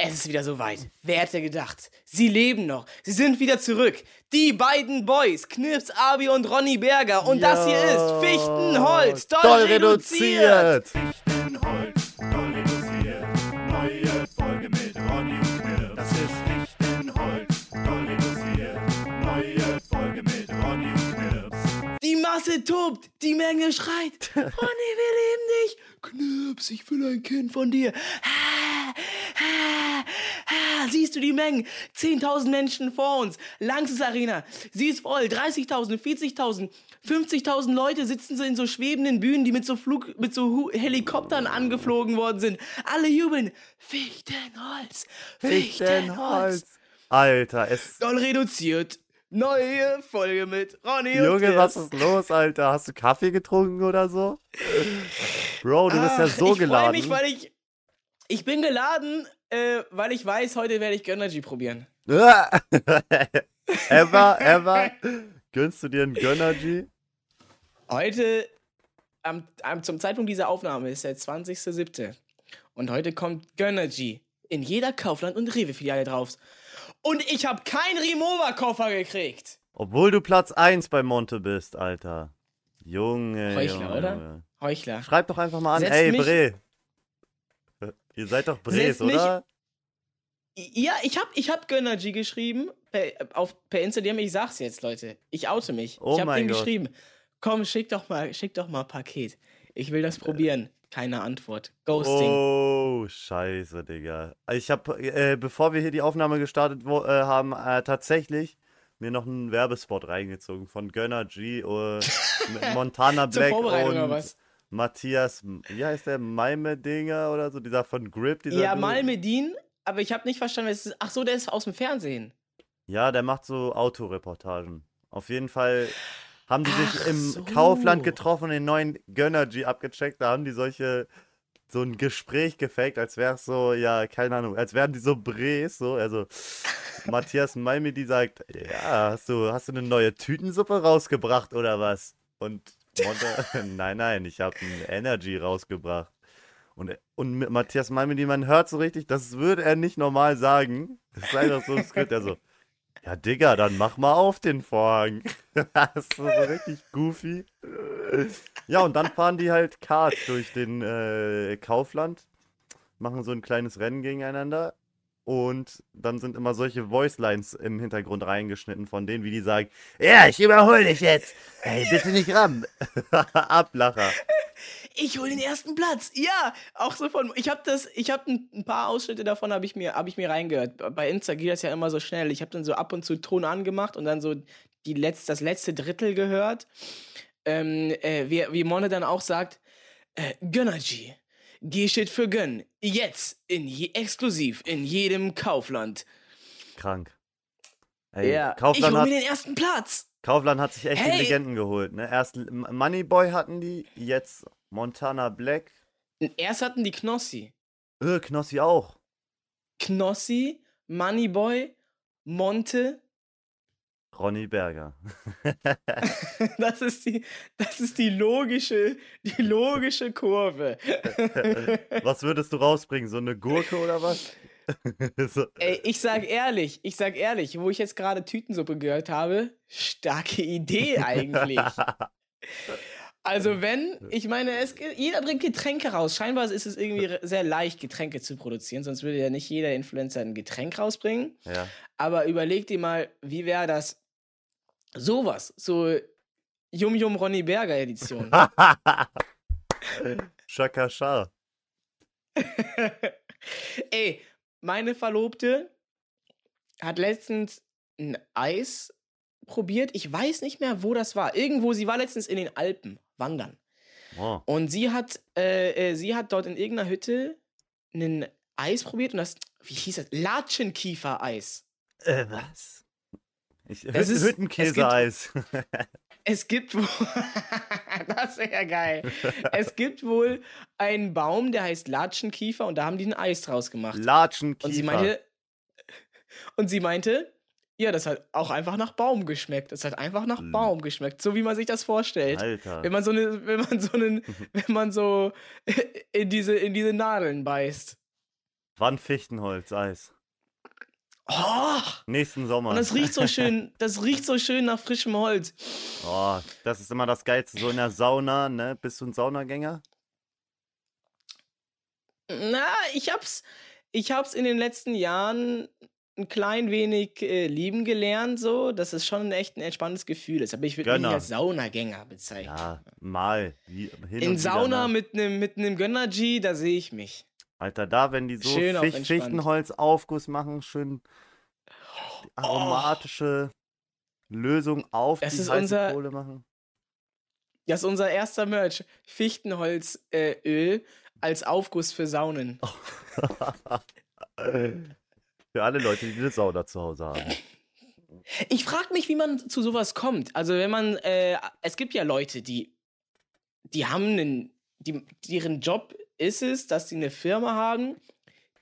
Es ist wieder soweit. Wer hätte gedacht? Sie leben noch. Sie sind wieder zurück. Die beiden Boys, Knips, Abi und Ronny Berger. Und das hier ist Fichtenholz, doll, Doll reduziert. reduziert. Fichtenholz, doll reduziert. Neue Folge mit Ronny und Knirps. Das ist Fichtenholz, doll reduziert. Neue Folge mit Ronny und Knirps. Die Masse tobt, die Menge schreit. Ronny, wir leben dich. Knips, ich will ein Kind von dir. Ha, ha, ha. Siehst du die Mengen? 10.000 Menschen vor uns. Langsys Arena. Sie ist voll. 30.000, 40.000, 50.000 Leute sitzen so in so schwebenden Bühnen, die mit so Flug, mit so Helikoptern angeflogen worden sind. Alle jubeln. Fichtenholz. Fichtenholz. Alter, es. Doll reduziert. Neue Folge mit Ronny und Junge, was ist los, Alter? Hast du Kaffee getrunken oder so? Bro, du bist ja Ach, so ich geladen. freu mich, weil ich. Ich bin geladen, äh, weil ich weiß, heute werde ich Gönnergy probieren. ever, ever. Gönnst du dir einen Gönnergy? Heute, am, am, zum Zeitpunkt dieser Aufnahme, ist der 20.07. Und heute kommt Gönnergy in jeder Kaufland- und Rewe-Filiale drauf. Und ich habe keinen Rimowa-Koffer gekriegt. Obwohl du Platz 1 bei Monte bist, Alter. Junge. Heuchler, Junge, oder? Junge. Heuchler. Schreib doch einfach mal an. Setzt Ey, mich- Bre. Ihr seid doch Bres, Setzt mich- oder? Ja, ich habe ich hab Gönnergy geschrieben per, auf, per Instagram. Ich sag's jetzt, Leute. Ich oute mich. Oh ich mein ihm geschrieben. Komm, schick doch mal, schick doch mal Paket. Ich will das probieren. Keine Antwort. Ghosting. Oh, scheiße, Digga. Ich hab, äh, bevor wir hier die Aufnahme gestartet wo, äh, haben, äh, tatsächlich mir noch einen Werbespot reingezogen von Gönner G, äh, Montana Black und? Matthias, wie heißt der, Malmedinger oder so, dieser von Grip, dieser Ja. Malmedin, aber ich habe nicht verstanden, ist. Ach so, der ist aus dem Fernsehen. Ja, der macht so Autoreportagen. Auf jeden Fall haben die sich Ach im so. Kaufland getroffen und den neuen Gönnergy abgecheckt. Da haben die solche, so ein Gespräch gefaked, als wäre es so, ja, keine Ahnung, als wären die so Bres, so, also Matthias Malmedy sagt, ja, hast du, hast du eine neue Tütensuppe rausgebracht oder was? Und Monta, nein, nein, ich habe ein Energy rausgebracht. Und, und Matthias Malmedy, man hört so richtig, das würde er nicht normal sagen. Das ist einfach so ein Skript, der so, ja, Digga, dann mach mal auf den Vorhang. das ist so richtig goofy. Ja, und dann fahren die halt Kart durch den äh, Kaufland, machen so ein kleines Rennen gegeneinander. Und dann sind immer solche Voicelines im Hintergrund reingeschnitten von denen, wie die sagen, ja, ich überhole dich jetzt. Ey, bitte nicht ran. Ablacher. Ich hole den ersten Platz. Ja, auch so von. Ich habe das. Ich habe ein, ein paar Ausschnitte davon habe ich mir habe ich mir reingehört. Bei Insta geht das ja immer so schnell. Ich habe dann so ab und zu Ton angemacht und dann so die letz, das letzte Drittel gehört. Ähm, äh, wie, wie Monne dann auch sagt, äh, Gönnergy. G steht für Gönn. Jetzt in je, exklusiv in jedem Kaufland. Krank. Ey, ja, ich Kaufland, hole hat, mir den ersten Platz. Kaufland hat sich echt die Hey! Legenden geholt. Ne? Erst Moneyboy hatten die, jetzt Montana Black. Erst hatten die Knossi. Äh, Knossi auch. Knossi, Moneyboy, Monte. Ronny Berger. Das ist die, das ist die logische, die logische Kurve. was würdest du rausbringen? So eine Gurke oder was? so, Ey, ich sag ehrlich, ich sag ehrlich, wo ich jetzt gerade Tütensuppe gehört habe, starke Idee eigentlich. Also wenn, ich meine, es, jeder bringt Getränke raus. Scheinbar ist es irgendwie sehr leicht, Getränke zu produzieren, sonst würde ja nicht jeder Influencer ein Getränk rausbringen. ja. Aber überleg dir mal, wie wäre das? Sowas, so Yum Yum Ronny Berger Edition. Shaka Shah. Ey, meine Verlobte hat letztens ein Eis probiert. Ich weiß nicht mehr, wo das war. Irgendwo, sie war letztens in den Alpen wandern. Oh. Und sie hat, äh, äh, sie hat dort in irgendeiner Hütte ein Eis probiert und das, wie hieß das? Latschenkiefer-Eis. Äh, was? Ich, Es ist- Hüttenkiesereis. Es gibt wohl. das wäre ja geil. Es gibt wohl einen Baum, der heißt Latschenkiefer und da haben die ein Eis draus gemacht. Latschenkiefer. Und sie meinte, und sie meinte, ja, das hat auch einfach nach Baum geschmeckt. Das hat einfach nach L- Baum geschmeckt, so wie man sich das vorstellt. Alter. Wenn man so eine, wenn man so einen, wenn man so in diese, in diese Nadeln beißt. Wann Fichtenholz, Eis. Oh, Nächsten Sommer. und das riecht so schön, das riecht so schön nach frischem Holz. Oh, das ist immer das Geilste. So in der Sauna, ne? Bist du ein Saunagänger? Na, ich hab's, ich hab's in den letzten Jahren ein klein wenig äh, lieben gelernt, so. Das ist schon echt ein entspanntes Gefühl. ist. Aber ich würde mich als Saunagänger bezeichnen. Ja, mal. Wie, hin In Sauna mit einem mit nem Gönner-G, da sehe ich mich. Alter, da, wenn die so Schön auf Ficht. Fichtenholzaufguss machen, schön die aromatische Lösung auf Das die ist unser- Kohle machen. Das ist unser erster Merch. Fichtenholzöl äh, als Aufguss für Saunen. Für alle Leute, die eine Sauna zu Hause haben. Ich frage mich, wie man zu sowas kommt. Also wenn man, äh, es gibt ja Leute, die, die haben einen, die, deren Job ist es, dass die eine Firma haben,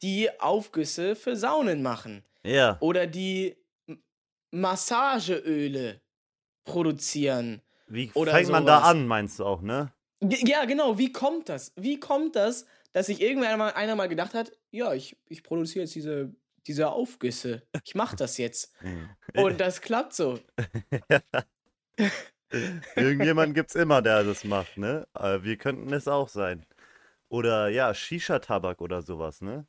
die Aufgüsse für Saunen machen. Ja, Oder die Massageöle produzieren. wie oder fängt man da sowas. an, meinst du auch, ne? Ja, genau. Wie kommt das? Wie kommt das, dass sich irgendwann einer mal gedacht hat, ja, ich, ich produziere jetzt diese, diese Aufgüsse. Ich mache das jetzt. Und das klappt so. Irgendjemand gibt's immer, der das macht, ne? Aber wir könnten es auch sein. Oder ja, Shisha-Tabak oder sowas, ne?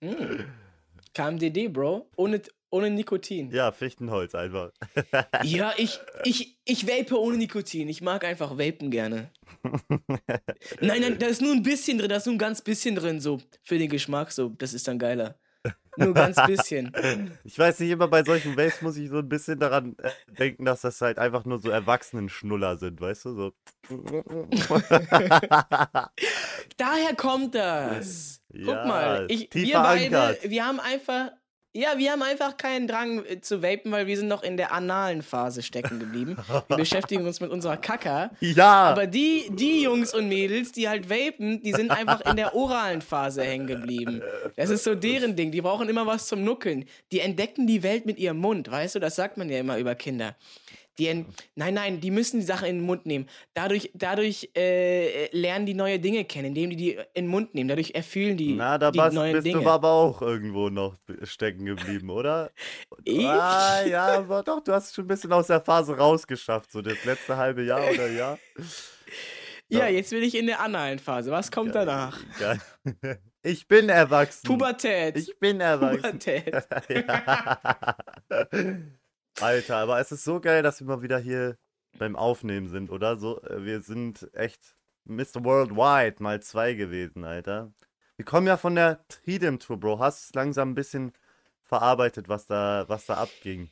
Hm. KMDD, Bro. Ohne, ohne Nikotin. Ja, Fichtenholz einfach. Ja, ich, ich, ich vape ohne Nikotin. Ich mag einfach vapen gerne. Nein, nein, da ist nur ein bisschen drin, da ist nur ein ganz bisschen drin, so für den Geschmack, so. Das ist dann geiler. Nur ganz bisschen. Ich weiß nicht, immer bei solchen Waves muss ich so ein bisschen daran äh, denken, dass das halt einfach nur so Erwachsenen-Schnuller sind, weißt du? So. Daher kommt das. Guck Ja, mal, ich, wir beide, wir haben einfach, ja, wir haben einfach keinen Drang äh, zu vapen, weil wir sind noch in der analen Phase stecken geblieben. Wir beschäftigen uns mit unserer Kacker. Ja! Aber die, die Jungs und Mädels, die halt vapen, die sind einfach in der oralen Phase hängen geblieben. Das ist so deren Ding. Die brauchen immer was zum Nuckeln. Die entdecken die Welt mit ihrem Mund, weißt du? Das sagt man ja immer über Kinder. Die en nein, nein, die müssen die Sache in den Mund nehmen. Dadurch, dadurch äh, lernen die neue Dinge kennen, indem die die in den Mund nehmen. Dadurch erfüllen die Na, da die bist, neuen bist Dinge. du aber auch irgendwo noch stecken geblieben, oder? Ich? Ah, ja, aber doch, du hast schon ein bisschen aus der Phase rausgeschafft, so das letzte halbe Jahr oder Jahr. ja, jetzt bin ich in der analen Phase. Was kommt danach? Geil. Ich bin erwachsen. Pubertät. Ich bin erwachsen. Pubertät. Ja. Alter, aber es ist so geil, dass wir mal wieder hier beim Aufnehmen sind, oder? So, äh, wir sind echt Mr. Worldwide mal zwei gewesen, Alter. Wir kommen ja von der Tridem Tour, Bro. Hast es langsam ein bisschen verarbeitet, was da, was da abging.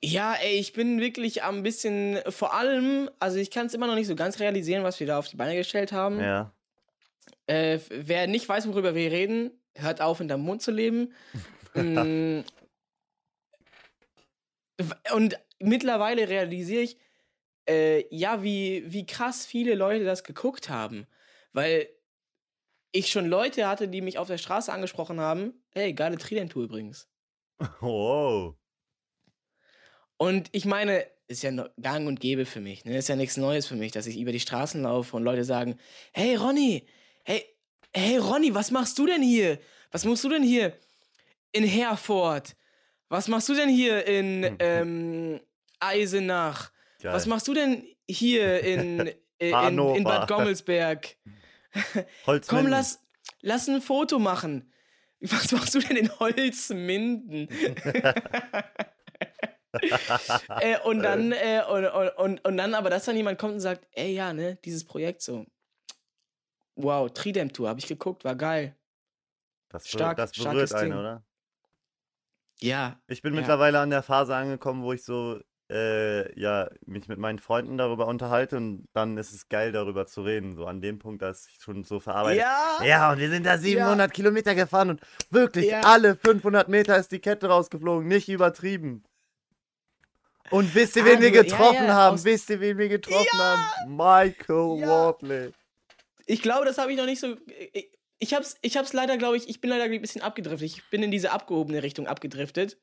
Ja, ey, ich bin wirklich am bisschen, vor allem, also ich kann es immer noch nicht so ganz realisieren, was wir da auf die Beine gestellt haben. Ja. Äh, wer nicht weiß, worüber wir reden, hört auf, in deinem Mund zu leben. Mm. Und mittlerweile realisiere ich, äh, ja, wie, wie krass viele Leute das geguckt haben. Weil ich schon Leute hatte, die mich auf der Straße angesprochen haben. Hey, geile Trident-Tour übrigens. Wow. Und ich meine, ist ja gang und gäbe für mich. Ne? Ist ja nichts Neues für mich, dass ich über die Straßen laufe und Leute sagen: Hey Ronny, hey, hey Ronny, was machst du denn hier? Was machst du denn hier in Herford? Was machst du denn hier in ähm, Eisenach? Geil. Was machst du denn hier in, äh, in, in Hannover. Bad Gommelsberg? Komm, Holzminden. lass, lass ein Foto machen. Was machst du denn in Holzminden? äh, und dann, äh, und, und, und, und dann aber, dass dann jemand kommt und sagt, ey, ja, ne, dieses Projekt so. Wow, Tridem Tour, habe ich geguckt, war geil. Das, stark- das berührt einen, oder? Ja, Ich bin Ja. mittlerweile an der Phase angekommen, wo ich so, äh, ja, mich mit meinen Freunden darüber unterhalte und dann ist es geil, darüber zu reden. So an dem Punkt, dass ich schon so verarbeite. ja, Ja, und wir sind da 700 Kilometer gefahren und wirklich Ja. alle 500 Meter ist die Kette rausgeflogen, nicht übertrieben. Und wisst ihr, wen wir du- ja, getroffen ja, haben? aus- Wisst ihr, wen wir getroffen haben? Michael Ja. Wardley. Ich glaube, das habe ich noch nicht so. Ich, ich hab's, ich hab's leider, glaube ich, ich bin leider ein bisschen abgedriftet. Ich bin in diese abgehobene Richtung abgedriftet.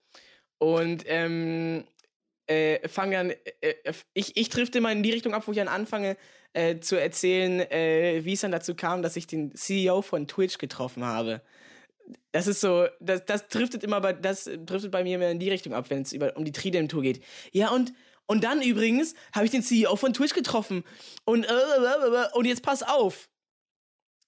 Und ähm, äh, fange dann. Äh, äh, ich, ich drifte mal in die Richtung ab, wo ich dann anfange, äh, zu erzählen, äh, wie es dann dazu kam, dass ich den CEO von Twitch getroffen habe. Das ist so, das, das driftet immer bei, das driftet bei mir immer in die Richtung ab, wenn es um die Tridem-Tour geht. Ja, und, und dann übrigens habe ich den CEO von Twitch getroffen. Und, äh, und jetzt pass auf.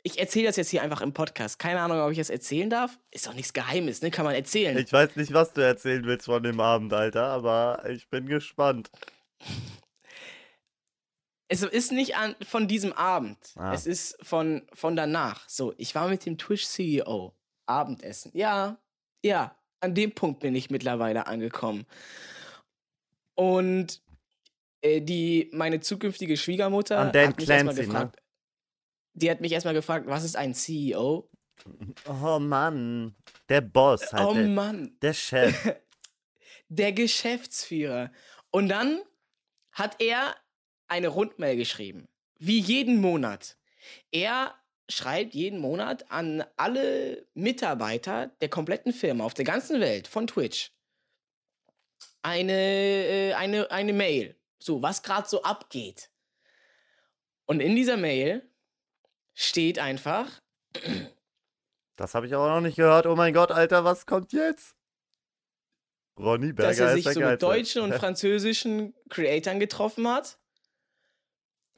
Ich erzähle das jetzt hier einfach im Podcast. Keine Ahnung, ob ich das erzählen darf. Ist doch nichts Geheimes, ne? Kann man erzählen. Ich weiß nicht, was du erzählen willst von dem Abend, Alter, aber ich bin gespannt. Es ist nicht an, von diesem Abend. Ah. Es ist von, von danach. So, ich war mit dem Twitch-CEO Abendessen. Ja, ja, an dem Punkt bin ich mittlerweile angekommen. Und äh, die, meine zukünftige Schwiegermutter An Dan hat mich erstmal Clancy, ne? Die hat mich erstmal gefragt, was ist ein CEO? Oh Mann. Der Boss halt. oh der, Mann, der Chef. der Geschäftsführer. Und dann hat er eine Rundmail geschrieben. Wie jeden Monat. Er schreibt jeden Monat an alle Mitarbeiter der kompletten Firma auf der ganzen Welt von Twitch eine, äh, eine, eine Mail. So, was gerade so abgeht. Und in dieser Mail steht einfach, Das habe ich aber noch nicht gehört. Oh mein Gott, Alter, was kommt jetzt? Ronny Berger dass er sich so mit deutschen und französischen Creatoren getroffen hat.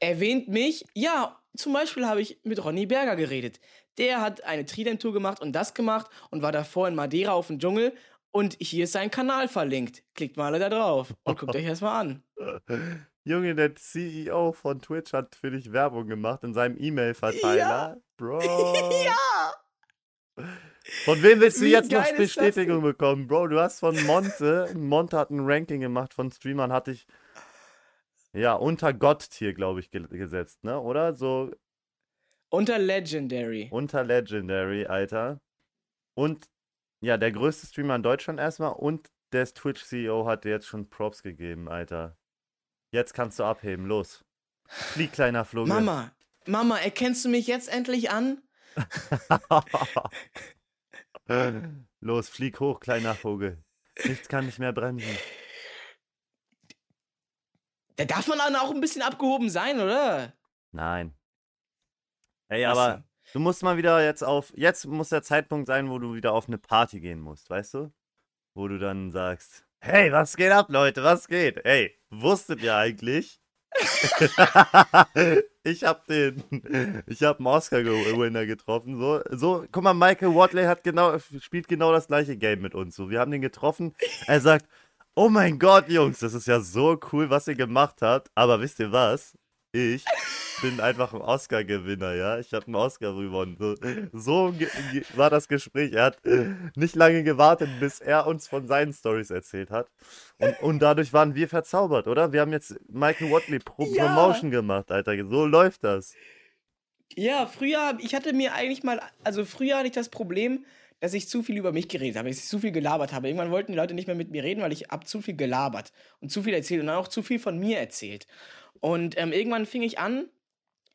Erwähnt mich, ja, zum Beispiel habe ich mit Ronny Berger geredet. Der hat eine Trident-Tour gemacht und das gemacht und war davor in Madeira auf dem Dschungel. Und hier ist sein Kanal verlinkt. Klickt mal alle da drauf und guckt euch erstmal an. Junge, der CEO von Twitch hat für dich Werbung gemacht in seinem E-Mail-Verteiler. Bro. ja! Von wem willst du Wie jetzt noch Bestätigung bekommen, Bro? Du hast von Monte, Monte hat ein Ranking gemacht von Streamern, hat dich ja unter Gott-Tier, glaube ich, ge gesetzt, ne? Oder? So Unter Legendary. unter Legendary, Alter. Und ja, der größte Streamer in Deutschland erstmal und der Twitch-CEO hat dir jetzt schon Props gegeben, Alter. Jetzt kannst du abheben, los. Flieg, kleiner Vogel. Mama, Mama, erkennst du mich jetzt endlich an? los, flieg hoch, kleiner Vogel. Nichts kann nicht mehr bremsen. Da darf man dann auch ein bisschen abgehoben sein, oder? Nein. Ey, Was aber denn? du musst mal wieder jetzt auf. Jetzt muss der Zeitpunkt sein, wo du wieder auf eine Party gehen musst, weißt du? Wo du dann sagst: Hey, was geht ab, Leute? Was geht? Hey, wusstet ihr eigentlich? ich hab den. Ich hab einen Oscar-Winner getroffen. So, so, guck mal, Michael Watley hat genau, spielt genau das gleiche Game mit uns. So, wir haben den getroffen. Er sagt: Oh mein Gott, Jungs, das ist ja so cool, was ihr gemacht habt. Aber wisst ihr was? Ich bin einfach ein Oscar-Gewinner, ja. Ich habe einen Oscar gewonnen. So, so war das Gespräch. Er hat nicht lange gewartet, bis er uns von seinen Stories erzählt hat. Und, und dadurch waren wir verzaubert, oder? Wir haben jetzt Michael Watley Pro Ja. Promotion gemacht, Alter. So läuft das. Ja, früher, ich hatte mir eigentlich mal, also früher hatte ich das Problem, dass ich zu viel über mich geredet habe, dass ich zu viel gelabert habe. Irgendwann wollten die Leute nicht mehr mit mir reden, weil ich hab zu viel gelabert und zu viel erzählt und dann auch zu viel von mir erzählt. Und ähm, irgendwann fing ich an,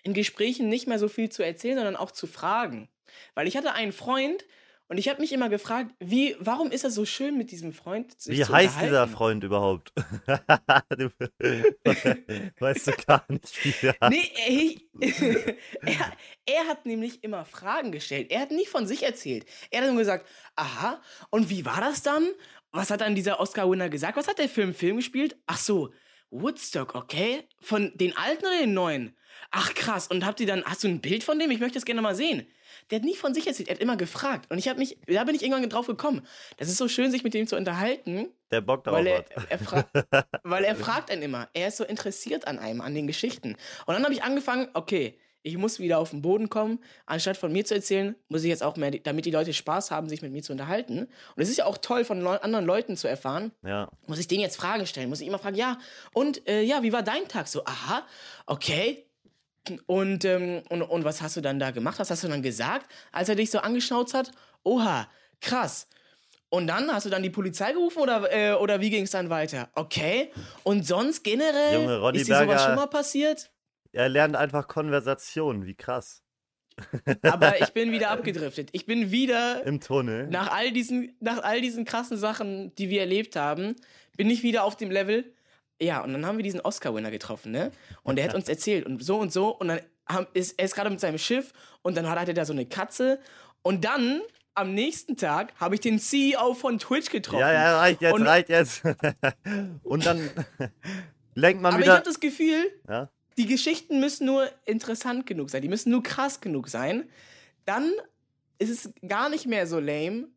in Gesprächen nicht mehr so viel zu erzählen, sondern auch zu fragen. Weil ich hatte einen Freund und ich habe mich immer gefragt, wie, warum ist das so schön mit diesem Freund? Sich Wie zu heißt dieser? Freund überhaupt? du, weißt du gar nicht, wie der heißt. Nee, er, er, er hat nämlich immer Fragen gestellt. Er hat nicht von sich erzählt. Er hat nur gesagt, aha, und wie war das dann? Was hat dann dieser Oscar-Winner gesagt? Was hat der Film Film gespielt? Ach so, Woodstock, okay? Von den alten oder den neuen? Ach krass, und habt ihr dann, hast du ein Bild von dem? Ich möchte das gerne mal sehen. Der hat nie von sich erzählt, er hat immer gefragt. Und ich habe mich, da bin ich irgendwann drauf gekommen. Das ist so schön, sich mit dem zu unterhalten, Der Bock darauf weil er, er, weil er fragt einen immer. Er ist so interessiert an einem, an den Geschichten. Und dann habe ich angefangen, okay, ich muss wieder auf den Boden kommen. Anstatt von mir zu erzählen, muss ich jetzt auch mehr, damit die Leute Spaß haben, sich mit mir zu unterhalten. Und es ist ja auch toll, von Leu anderen Leuten zu erfahren. Ja. Muss ich denen jetzt Fragen stellen? Muss ich immer fragen, ja, und äh, ja, wie war dein Tag? So, aha, okay. Und, ähm, und, und was hast du dann da gemacht? Was hast du dann gesagt, als er dich so angeschnauzt hat? Oha, krass. Und dann hast du dann die Polizei gerufen oder, äh, oder wie ging es dann weiter? Okay. Und sonst generell Junge, ist dir sowas Berger- schon mal passiert? Er lernt einfach Konversation, wie krass. Aber ich bin wieder abgedriftet. Ich bin wieder Im Tunnel. nach all diesen nach all diesen krassen Sachen, die wir erlebt haben, bin ich wieder auf dem Level. ja, und dann haben wir diesen Oscar-Winner getroffen, ne? Und der hat uns erzählt und so und so. Und dann haben, ist er ist gerade mit seinem Schiff und dann hat er da so eine Katze. Und dann am nächsten Tag habe ich den CEO von Twitch getroffen. Ja, ja, reicht jetzt, Und- reicht jetzt. Und dann lenkt man Aber ich wieder. habe das Gefühl, Ja? Die Geschichten müssen nur interessant genug sein. Die müssen nur krass genug sein. Dann ist es gar nicht mehr so lame,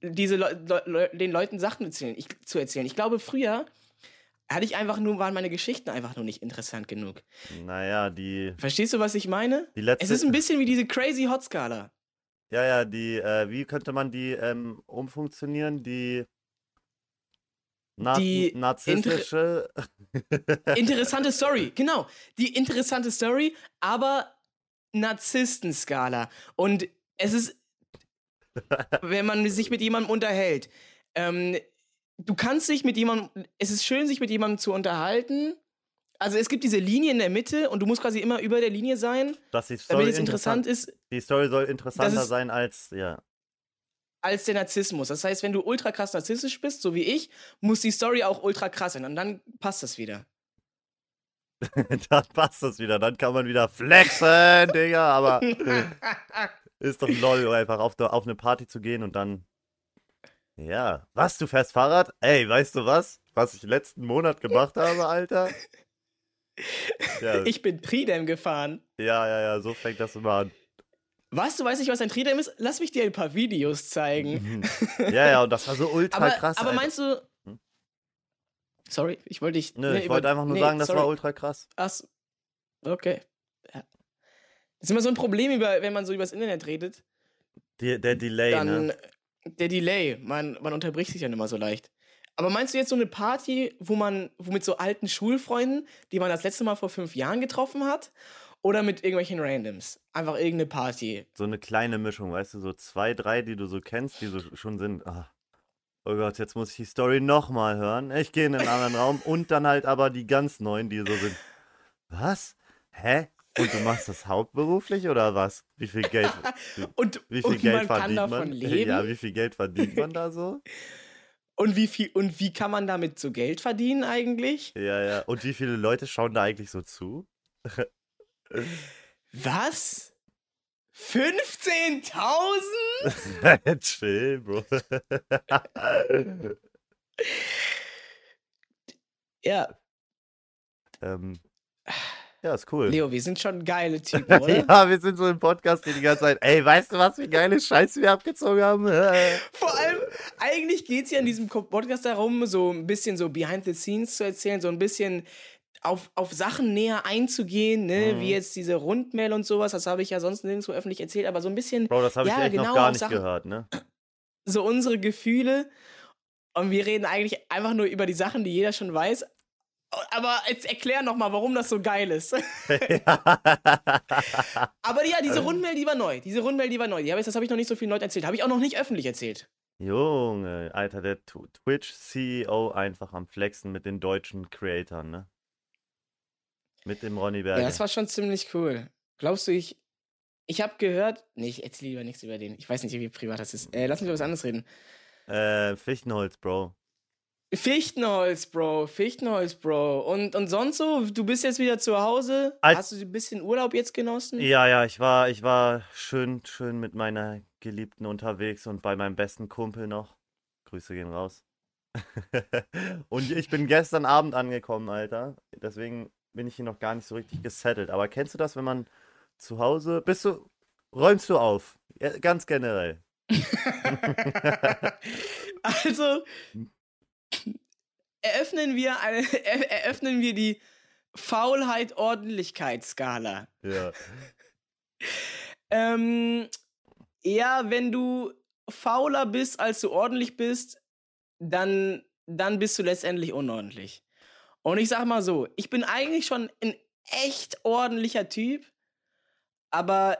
diese Leu Leu Leu den Leuten Sachen erzählen, ich, zu erzählen. Ich glaube, früher hatte ich einfach nur, waren meine Geschichten einfach nur nicht interessant genug. Naja, die, Verstehst du, was ich meine? die letzte. Es ist ein bisschen wie diese crazy Hot Skala. Ja, ja, die, äh, wie könnte man die ähm, umfunktionieren? Die, na Die narzisstische. Interessante Story, genau. Die interessante Story, aber Narzissten-Skala. Und es ist, wenn man sich mit jemandem unterhält, ähm, du kannst dich mit jemandem, es ist schön, sich mit jemandem zu unterhalten. Also es gibt diese Linie in der Mitte und du musst quasi immer über der Linie sein, dass die Story damit es interessant ist, Die Story soll interessanter sein als, ja. Als der Narzissmus. Das heißt, wenn du ultra krass narzisstisch bist, so wie ich, muss die Story auch ultra krass sein und dann passt das wieder. dann passt das wieder. Dann kann man wieder flexen, Digga. Aber ist doch lol, einfach auf, auf eine Party zu gehen und dann. Ja. Was, du fährst Fahrrad? Ey, weißt du was? Was ich letzten Monat gemacht habe, Alter? Ja, Ich bin Tridem gefahren. ja, ja, ja, so fängt das immer an. Was, du weißt nicht, was ein Tridem ist? Lass mich dir ein paar Videos zeigen. Mhm. Ja, ja, und das war so ultra aber, krass. aber Alter. meinst du. Hm? Sorry, ich wollte dich. Nö, nee, ich über- wollte einfach nur nee, sagen, das sorry. war ultra krass. Ach, okay. Ja. Das ist immer so ein Problem, über, wenn man so übers Internet redet. Die, der Delay, Dann ne? der Delay. Man, man unterbricht sich dann immer so leicht. Aber meinst du jetzt so eine Party, wo man, wo mit so alten Schulfreunden, die man das letzte Mal vor fünf Jahren getroffen hat? Oder mit irgendwelchen Randoms? Einfach irgendeine Party. So eine kleine Mischung, weißt du, so zwei, drei, die du so kennst, die so schon sind. Ah. Oh Gott, jetzt muss ich die Story nochmal hören. Ich gehe in einen anderen Raum und dann halt aber die ganz neuen, die so sind. Was? Hä? Und du machst das hauptberuflich oder was? Wie viel Geld, Und, wie viel und Geld man kann verdient davon man? leben. Ja, wie viel Geld verdient man da so? Und wie viel und wie kann man damit so Geld verdienen eigentlich? Ja, ja. Und wie viele Leute schauen da eigentlich so zu? Was? 15.000? Chill, Bro. Ja, ähm, ja, ist cool. Leo, wir sind schon geile Typen, oder? Ja, wir sind so im Podcast hier die ganze Zeit. Ey, weißt du was, wie geile Scheiße wir abgezogen haben? Vor allem, eigentlich geht es ja in diesem Podcast darum, so ein bisschen so behind the scenes zu erzählen, so ein bisschen auf, auf Sachen näher einzugehen, ne? Mhm. wie jetzt diese Rundmail und sowas, das habe ich ja sonst nirgendwo öffentlich erzählt, aber so ein bisschen Bro, das habe ich Ja, echt noch genau, gar auf nicht Sachen- gehört, ne? so unsere Gefühle und wir reden eigentlich einfach nur über die Sachen, die jeder schon weiß. Aber jetzt erklär noch mal, warum das so geil ist. Aber ja, diese Rundmail, die war neu. Diese Rundmail, die war neu. Die hab ich, das habe ich noch nicht so vielen Leuten erzählt. Habe ich auch noch nicht öffentlich erzählt. Junge, Alter, der Twitch-CEO einfach am Flexen mit den deutschen Creatoren, ne? Mit dem Ronny Berger. Ja, das war schon ziemlich cool. Glaubst du, ich. Ich habe gehört. Nee, ich erzähle lieber nichts über den. Ich weiß nicht, wie privat das ist. Äh, lass mich über was anderes reden. äh, Fichtenholz, Bro. Fichtenholz, Bro. Fichtenholz, Bro. Und, und sonst so? Du bist jetzt wieder zu Hause. Als- Hast du ein bisschen Urlaub jetzt genossen? Ja, ja, ich war, ich war schön, schön mit meiner Geliebten unterwegs und bei meinem besten Kumpel noch. Grüße gehen raus. und ich bin gestern Abend angekommen, Alter. Deswegen bin ich hier noch gar nicht so richtig gesettelt. Aber kennst du das, wenn man zu Hause bist du, räumst du auf? Ja, ganz generell. Also eröffnen wir eine, er, eröffnen wir die Faulheit-Ordentlichkeit-Skala. Ja. Ähm, ja, wenn du fauler bist, als du ordentlich bist, dann, dann bist du letztendlich unordentlich. Und ich sag mal so, ich bin eigentlich schon ein echt ordentlicher Typ, aber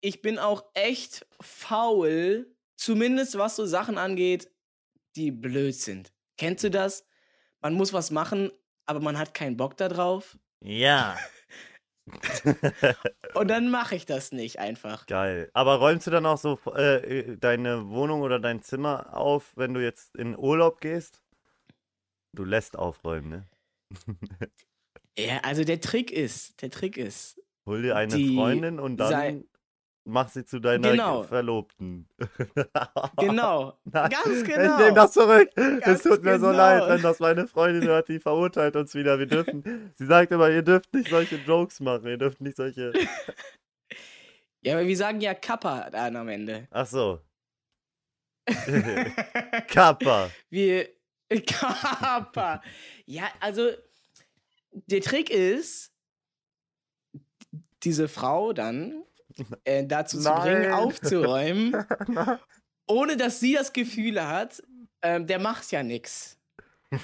ich bin auch echt faul, zumindest was so Sachen angeht, die blöd sind. Kennst du das? Man muss was machen, aber man hat keinen Bock da drauf. Ja. Und dann mache ich das nicht einfach. Geil. Aber räumst du dann auch so äh, deine Wohnung oder dein Zimmer auf, wenn du jetzt in Urlaub gehst? Du lässt aufräumen, ne? Ja, also der Trick ist, der Trick ist, Hol dir eine Freundin und dann mach sie zu deiner Genau. Verlobten. genau, Nein, ganz Ich genau. nehme das zurück. es Ganz tut mir so genau. leid, wenn das meine Freundin hört, die verurteilt uns wieder. Wir dürfen. Sie sagt immer, ihr dürft nicht solche Jokes machen. Ihr dürft nicht solche. Ja, aber wir sagen ja Kappa dann am Ende. Ach so. Kappa. Wir. Kappa. Ja, also der Trick ist, diese Frau dann äh, dazu zu bringen, Nein. aufzuräumen, ohne dass sie das Gefühl hat, ähm, der macht ja nichts.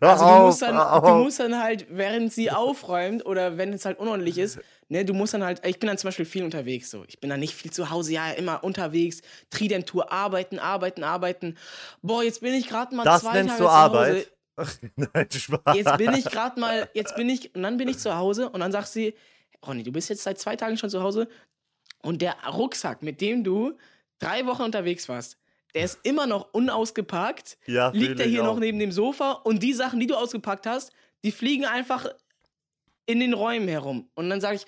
Also du musst, dann, du musst dann halt, während sie aufräumt oder wenn es halt unordentlich ist, ne, du musst dann halt, ich bin dann zum Beispiel viel unterwegs so. Ich bin dann nicht viel zu Hause, ja, immer unterwegs, Trident-Tour, arbeiten, arbeiten, arbeiten. Boah, jetzt bin ich gerade mal Das zwei nennst Tage du zu Hause. Arbeit? Nein, Spaß. Jetzt bin ich gerade mal, jetzt bin ich, und dann bin ich zu Hause und dann sagt sie, Ronny, du bist jetzt seit zwei Tagen schon zu Hause und der Rucksack, mit dem du drei Wochen unterwegs warst, der ist immer noch unausgepackt Ja, liegt er hier auch. noch neben dem Sofa und die Sachen, die du ausgepackt hast, die fliegen einfach in den Räumen herum. Und dann sage ich,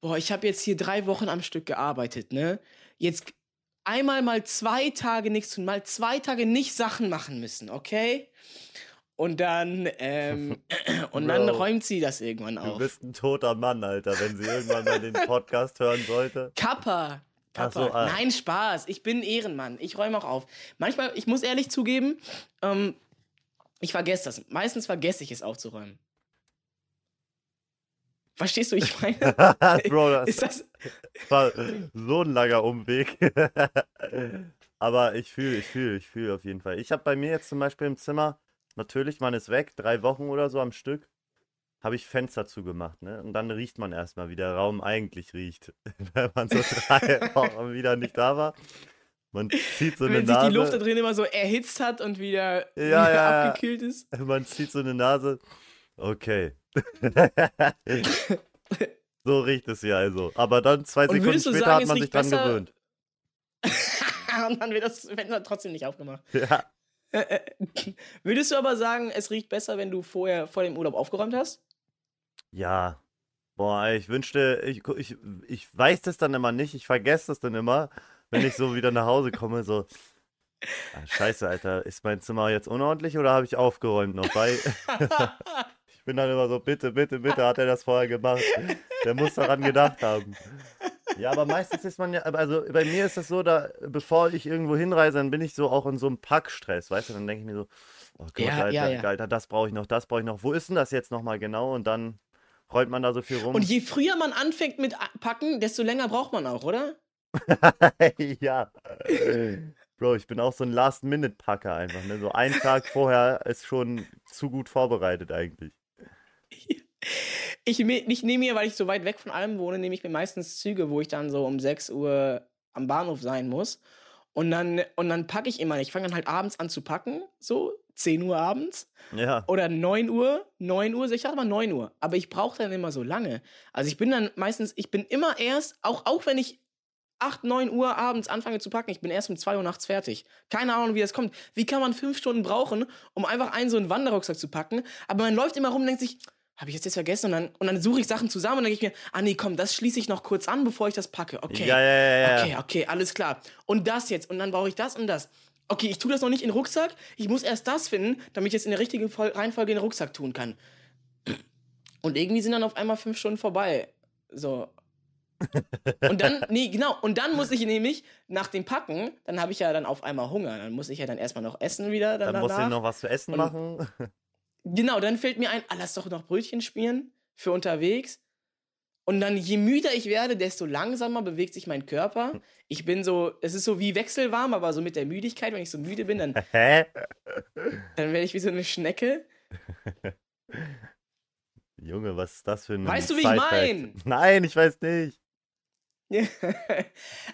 boah, ich habe jetzt hier drei Wochen am Stück gearbeitet, ne? Jetzt einmal mal zwei Tage nichts tun, mal zwei Tage nicht Sachen machen müssen, okay? Und dann, ähm, und dann Bro. räumt sie das irgendwann Du auf. bist ein toter Mann, Alter, wenn sie irgendwann mal den Podcast hören sollte. Kappa. Kappa. so, ah. Nein, Spaß. Ich bin Ehrenmann. Ich räume auch auf. Manchmal, ich muss ehrlich zugeben, ähm, ich vergesse das. Meistens vergesse ich es aufzuräumen. Verstehst du, ich meine? Bro, das Ist das. war so ein langer Umweg. Aber ich fühle, ich fühle, ich fühle auf jeden Fall. Ich habe bei mir jetzt zum Beispiel im Zimmer, natürlich, man ist weg, drei Wochen oder so am Stück, habe ich Fenster zugemacht, ne? Und dann riecht man erstmal, wie der Raum eigentlich riecht, wenn man so drei Wochen wieder nicht da war. Man zieht so eine wenn sich die Luft da Nase, drin immer so erhitzt hat und wieder, Ja, wieder ja, ja. abgekühlt ist. man zieht so eine Nase. Okay. so riecht es hier also. Aber dann zwei Und Sekunden später sagen, hat man sich dran besser- gewöhnt. und dann wird das Fenster trotzdem nicht aufgemacht. Ja. Würdest du aber sagen, es riecht besser, wenn du vorher vor dem Urlaub aufgeräumt hast? Ja. Boah, ich wünschte, ich, ich, ich weiß das dann immer nicht, ich vergesse das dann immer, wenn ich so wieder nach Hause komme, so. Ah, scheiße, Alter, ist mein Zimmer jetzt unordentlich oder habe ich aufgeräumt noch? Ich bin dann immer so, bitte, bitte, bitte, hat er das vorher gemacht? Der muss daran gedacht haben. Ja, aber meistens ist man ja, also bei mir ist das so, da, bevor ich irgendwo hinreise, dann bin ich so auch in so einem Packstress, weißt du, dann denke ich mir so, oh Gott, Ja, Alter, ja, ja. Alter, das brauche ich noch, das brauche ich noch, wo ist denn das jetzt nochmal genau? Und dann räumt man da so viel rum. Und je früher man anfängt mit Packen, desto länger braucht man auch, oder? ja. Bro, ich bin auch so ein Last-Minute-Packer einfach, ne? So einen Tag vorher ist schon zu gut vorbereitet eigentlich. Ich, ich nehme mir, weil ich so weit weg von allem wohne, nehme ich mir meistens Züge, wo ich dann so um 6 Uhr am Bahnhof sein muss. Und dann, und dann packe ich immer nicht. Ich fange dann halt abends an zu packen, so 10 Uhr abends. Ja. Oder 9 Uhr, 9 Uhr, ich sag mal 9 Uhr. Aber ich brauche dann immer so lange. Also ich bin dann meistens, ich bin immer erst, auch, auch wenn ich 8, 9 Uhr abends anfange zu packen, ich bin erst um 2 Uhr nachts fertig. Keine Ahnung, wie das kommt. Wie kann man 5 Stunden brauchen, um einfach einen so einen Wanderrucksack zu packen? Aber man läuft immer rum und denkt sich, habe ich jetzt jetzt vergessen? Und dann, und dann suche ich Sachen zusammen und dann denke ich mir, ah nee, komm, das schließe ich noch kurz an, bevor ich das packe. Okay. Ja, ja, ja, ja. Okay, okay, alles klar. Und das jetzt. Und dann brauche ich das und das. Okay, ich tue das noch nicht in den Rucksack. Ich muss erst das finden, damit ich es in der richtigen Reihenfolge in den Rucksack tun kann. Und irgendwie sind dann auf einmal fünf Stunden vorbei. So. Und dann, nee, genau. Und dann muss ich nämlich nach dem Packen, dann habe ich ja dann auf einmal Hunger. Dann muss ich ja dann erstmal noch essen wieder. Dann Dann musst du noch was zu essen Und- machen. Genau, dann fällt mir ein, ah, lass doch noch Brötchen spielen für unterwegs. Und dann, je müder ich werde, desto langsamer bewegt sich mein Körper. Ich bin so, es ist so wie wechselwarm, aber so mit der Müdigkeit, wenn ich so müde bin, dann, Hä? dann werde ich wie so eine Schnecke. Junge, was ist das für ein Weißt du, wie ich mein? Nein, ich weiß nicht.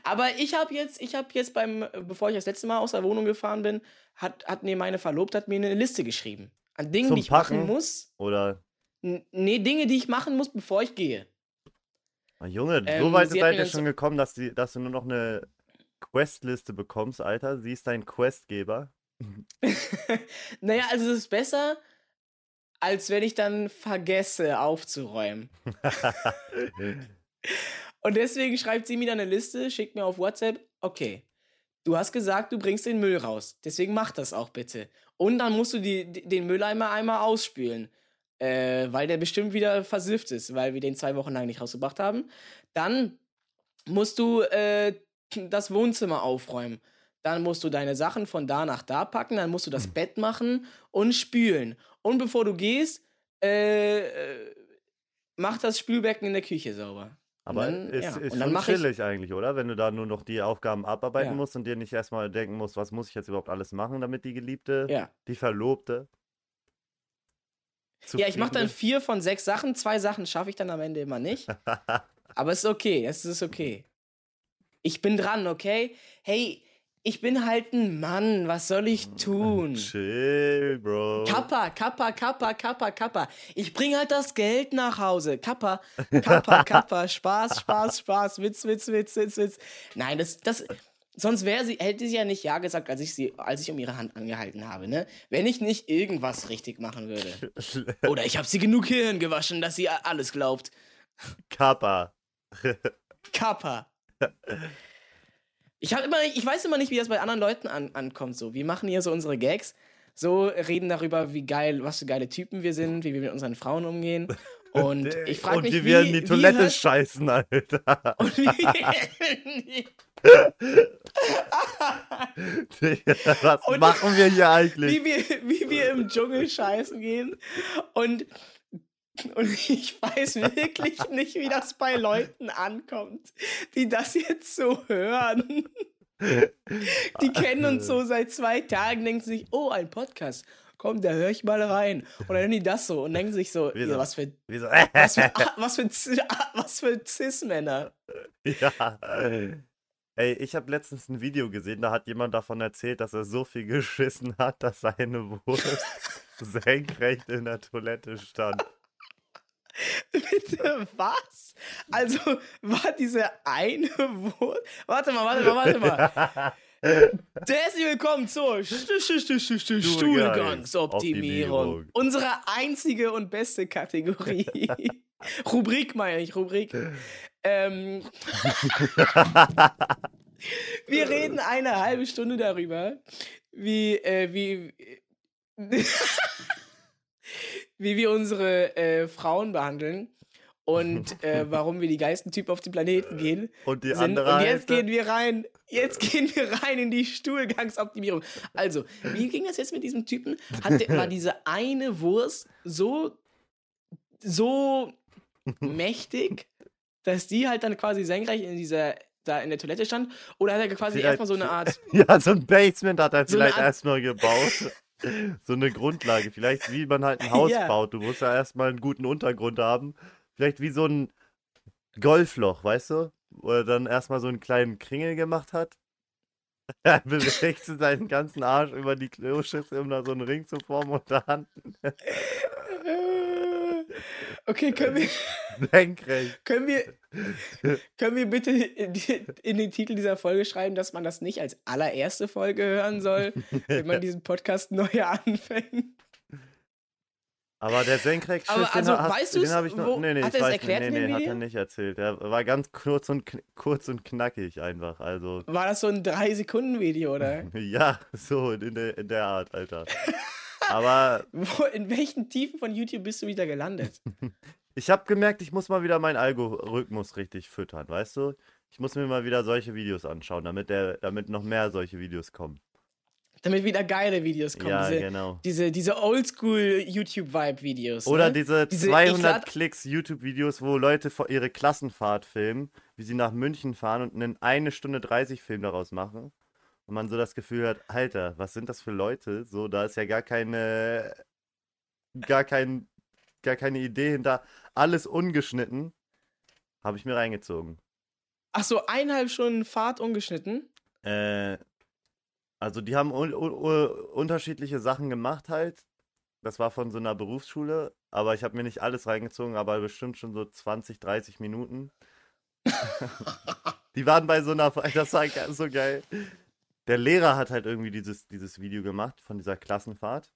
aber ich habe jetzt, ich habe jetzt beim, bevor ich das letzte Mal aus der Wohnung gefahren bin, hat, hat mir meine Verlobte hat mir eine Liste geschrieben. An Dingen, Zum die ich Packen? machen muss. Oder, nee, Dinge, die ich machen muss, bevor ich gehe. Ah, Junge, Ähm, so weit seid ihr schon gekommen, dass, die, dass du nur noch eine Questliste bekommst, Alter. Sie ist dein Questgeber. naja, also es ist besser, als wenn ich dann vergesse aufzuräumen. Und deswegen schreibt sie mir dann eine Liste, schickt mir auf WhatsApp, okay, du hast gesagt, du bringst den Müll raus. Deswegen mach das auch bitte. Und dann musst du die, den Mülleimer einmal ausspülen. Äh, weil der bestimmt wieder versifft ist, weil wir den zwei Wochen lang nicht rausgebracht haben. Dann musst du äh, das Wohnzimmer aufräumen. Dann musst du deine Sachen von da nach da packen, dann musst du das Bett machen und spülen. Und bevor du gehst, äh, äh, mach das Spülbecken in der Küche sauber. Aber dann- ist, ja, ist schon mach ich- chillig eigentlich, oder? Wenn du da nur noch die Aufgaben abarbeiten Ja. musst und dir nicht erstmal denken musst, was muss ich jetzt überhaupt alles machen, damit die Geliebte, Ja. die Verlobte. Ja, ich mache dann vier von sechs Sachen. Zwei Sachen schaffe ich dann am Ende immer nicht. Aber es ist okay, es ist okay. Ich bin dran, okay? Hey, ich bin halt ein Mann, was soll ich ist. tun? Chill, Bro. Kappa, Kappa, Kappa, Kappa, Kappa. Ich bring halt das Geld nach Hause. Kappa, Kappa, Kappa. Spaß, Spaß, Spaß. Witz, Witz, Witz, Witz, Witz. Nein, das, das, sonst wäre sie, hätte sie ja nicht Ja gesagt, als ich sie, als ich um ihre Hand angehalten habe, ne? Wenn ich nicht irgendwas richtig machen würde. Oder ich habe sie genug Hirn gewaschen, dass sie alles glaubt. Kappa. Kappa. Ich, hab immer, ich weiß immer nicht, wie das bei anderen Leuten an, ankommt. So, wir machen hier so unsere Gags, so reden darüber, wie geil, was für geile Typen wir sind, wie wir mit unseren Frauen umgehen. Und ich frage Und mich, die wie, werden die wie Toilette hört- scheißen, Alter. und wie, was Und- machen wir hier eigentlich? wie, wir, wie wir im Dschungel scheißen gehen. Und, und ich weiß wirklich nicht, wie das bei Leuten ankommt, die das jetzt so hören. Die kennen uns so seit zwei Tagen, denken sich, oh, ein Podcast. Komm, da höre ich mal rein. Und dann hören die das so und denken sich so, ja, was für, Wieso? was für, ah, was für, ah, was für Cis-Männer. Ja. Ey, ich habe letztens ein Video gesehen, da hat jemand davon erzählt, dass er so viel geschissen hat, dass seine Wurst senkrecht in der Toilette stand. Bitte, was? Also, war diese eine Wurst. Warte mal, warte mal, warte mal. Herzlich willkommen zur St St St St St Stuhlgangsoptimierung. Optimierung. Unsere einzige und beste Kategorie. Rubrik meine ich, Rubrik. Ähm, wir reden eine halbe Stunde darüber, wie, äh, wie, wie wir unsere äh, Frauen behandeln und äh, warum wir die geilsten Typen auf dem Planeten gehen. Und die sind. andere Und jetzt Hälfte? gehen wir rein. Jetzt gehen wir rein in die Stuhlgangsoptimierung. Also, wie ging das jetzt mit diesem Typen? Hat der, war diese eine Wurst so, so mächtig, dass die halt dann quasi senkrecht in dieser, da in der Toilette stand? Oder hat er quasi erstmal so eine Art. Ja, so ein Basement hat er So vielleicht erstmal gebaut. So eine Grundlage. Vielleicht wie man halt ein Haus Ja. baut. Du musst ja erstmal einen guten Untergrund haben. Vielleicht wie so ein Golfloch, weißt du? Wo er dann erstmal so einen kleinen Kringel gemacht hat. Er bewegt seinen ganzen Arsch über die Kloschüssel, um da so einen Ring zu formen unter Hand. Okay, können wir, Senkrecht. können wir, können wir bitte in, den Titel dieser Folge schreiben, dass man das nicht als allererste Folge hören soll, wenn man diesen Podcast neu anfängt? Aber der Senkrechtschiss, Aber also, den, weißt den habe ich noch. Wo- Nee, nee, hat ich weiß erklärt nicht. Nee, nee, hat er nicht erzählt. Er war ganz kurz und, kurz und knackig einfach. Also, War das so ein 3-Sekunden-Video, oder? ja, so in der, in der Art, Alter. Aber Wo, in welchen Tiefen von YouTube bist du wieder gelandet? ich habe gemerkt, ich muss mal wieder meinen Algorithmus richtig füttern, weißt du? Ich muss mir mal wieder solche Videos anschauen, damit, der, damit noch mehr solche Videos kommen. Damit wieder geile Videos kommen. ja, diese, genau. diese, diese Oldschool-YouTube-Vibe-Videos. Oder ne? diese, Diese- ich 200 lad- Klicks YouTube-Videos, wo Leute vor ihre Klassenfahrt filmen, wie sie nach München fahren und einen eine Stunde 30 Film daraus machen. Und man so das Gefühl hat, Alter, was sind das für Leute? So, da ist ja gar keine, gar kein, gar keine Idee hinter. Alles ungeschnitten. Habe ich mir reingezogen. Ach so, eineinhalb Stunden Fahrt ungeschnitten. Äh, also die haben un un un unterschiedliche Sachen gemacht halt. Das war von so einer Berufsschule, aber ich habe mir nicht alles reingezogen, aber bestimmt schon so 20, 30 Minuten. die waren bei so einer, das war so geil. Der Lehrer hat halt irgendwie dieses, dieses Video gemacht von dieser Klassenfahrt.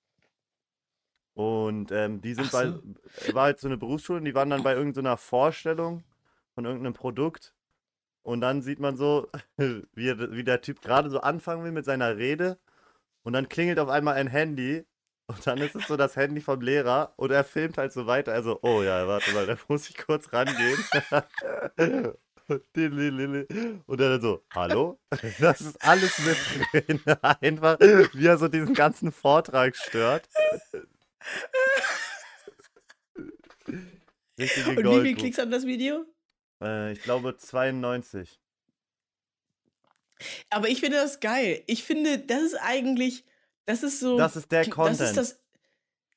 Und ähm, die sind Ach bei, so. war halt so eine Berufsschule und die waren dann bei irgendeiner Vorstellung von irgendeinem Produkt. Und dann sieht man so, wie, wie der Typ gerade so anfangen will mit seiner Rede. Und dann klingelt auf einmal ein Handy. Und dann ist es so das Handy vom Lehrer. Und er filmt halt so weiter. Also, oh ja, warte mal, da muss ich kurz rangehen. Und dann so, hallo? Das ist alles mit drin. Einfach, wie er so diesen ganzen Vortrag stört. Richtige Und wie viele. Klicks hat das Video? Äh, ich glaube 92. Aber ich finde das geil. Ich finde, das ist eigentlich, das ist so. Das ist der Content. Das ist, das,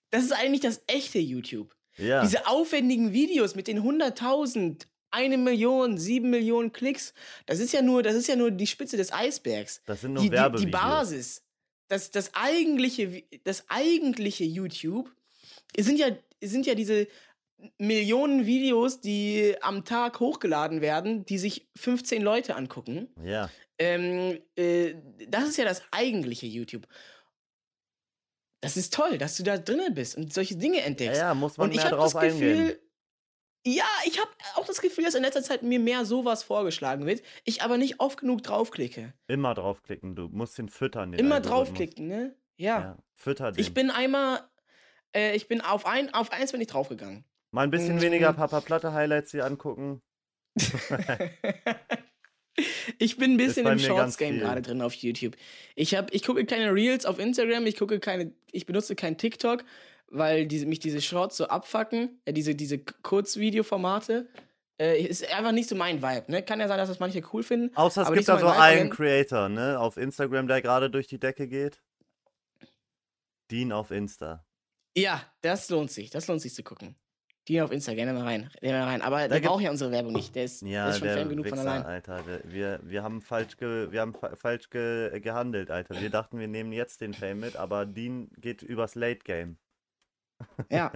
das ist eigentlich das echte YouTube. Ja. Diese aufwendigen Videos mit den 100.000, eine Million, sieben Millionen Klicks, das ist ja nur, das ist ja nur die Spitze des Eisbergs. das sind nur Die, die, die Werbevideos. Basis, das, das eigentliche, das eigentliche YouTube sind ja, sind ja diese Millionen Videos, die am Tag hochgeladen werden, die sich 15 Leute angucken. Ja. Ähm, äh, das ist ja das eigentliche YouTube. Das ist toll, dass du da drinnen bist und solche Dinge ja, entdeckst. ja, muss man und ich mehr habe drauf das Gefühl, eingehen. Ja, ich habe auch das Gefühl, dass in letzter Zeit mir mehr sowas vorgeschlagen wird, ich aber nicht oft genug draufklicke. Immer draufklicken, du musst den füttern. Den Immer draufklicken, ne? Ja. Ja, fütter den. Ich bin einmal, äh, ich bin auf ein, auf eins bin ich draufgegangen. Mal ein bisschen Mm. weniger Papa Platte Highlights hier angucken. ich bin ein bisschen im Shorts Game gerade drin auf YouTube. Ich habe, ich gucke keine Reels auf Instagram, ich gucke keine, ich benutze kein TikTok, weil diese, mich diese Shorts so abfacken, äh, diese, diese Kurzvideoformate. Äh, ist einfach nicht so mein Vibe, ne? Kann ja sein, dass das manche cool finden. Außer es gibt da so einen Creator, ne, auf Instagram, der gerade durch die Decke geht. Dean auf Insta. Ja, das lohnt sich, das lohnt sich zu gucken. Die auf Instagram, gerne mal rein, gerne mal rein. Aber der gibt- braucht ja unsere Werbung nicht, der ist, Ja, der ist schon der Fan genug von Wichser, allein. Alter. Der, wir, wir haben falsch, ge, wir haben fa falsch ge, gehandelt, Alter. Wir dachten, wir nehmen jetzt den Fame mit, aber Dean geht übers Late Game. Ja.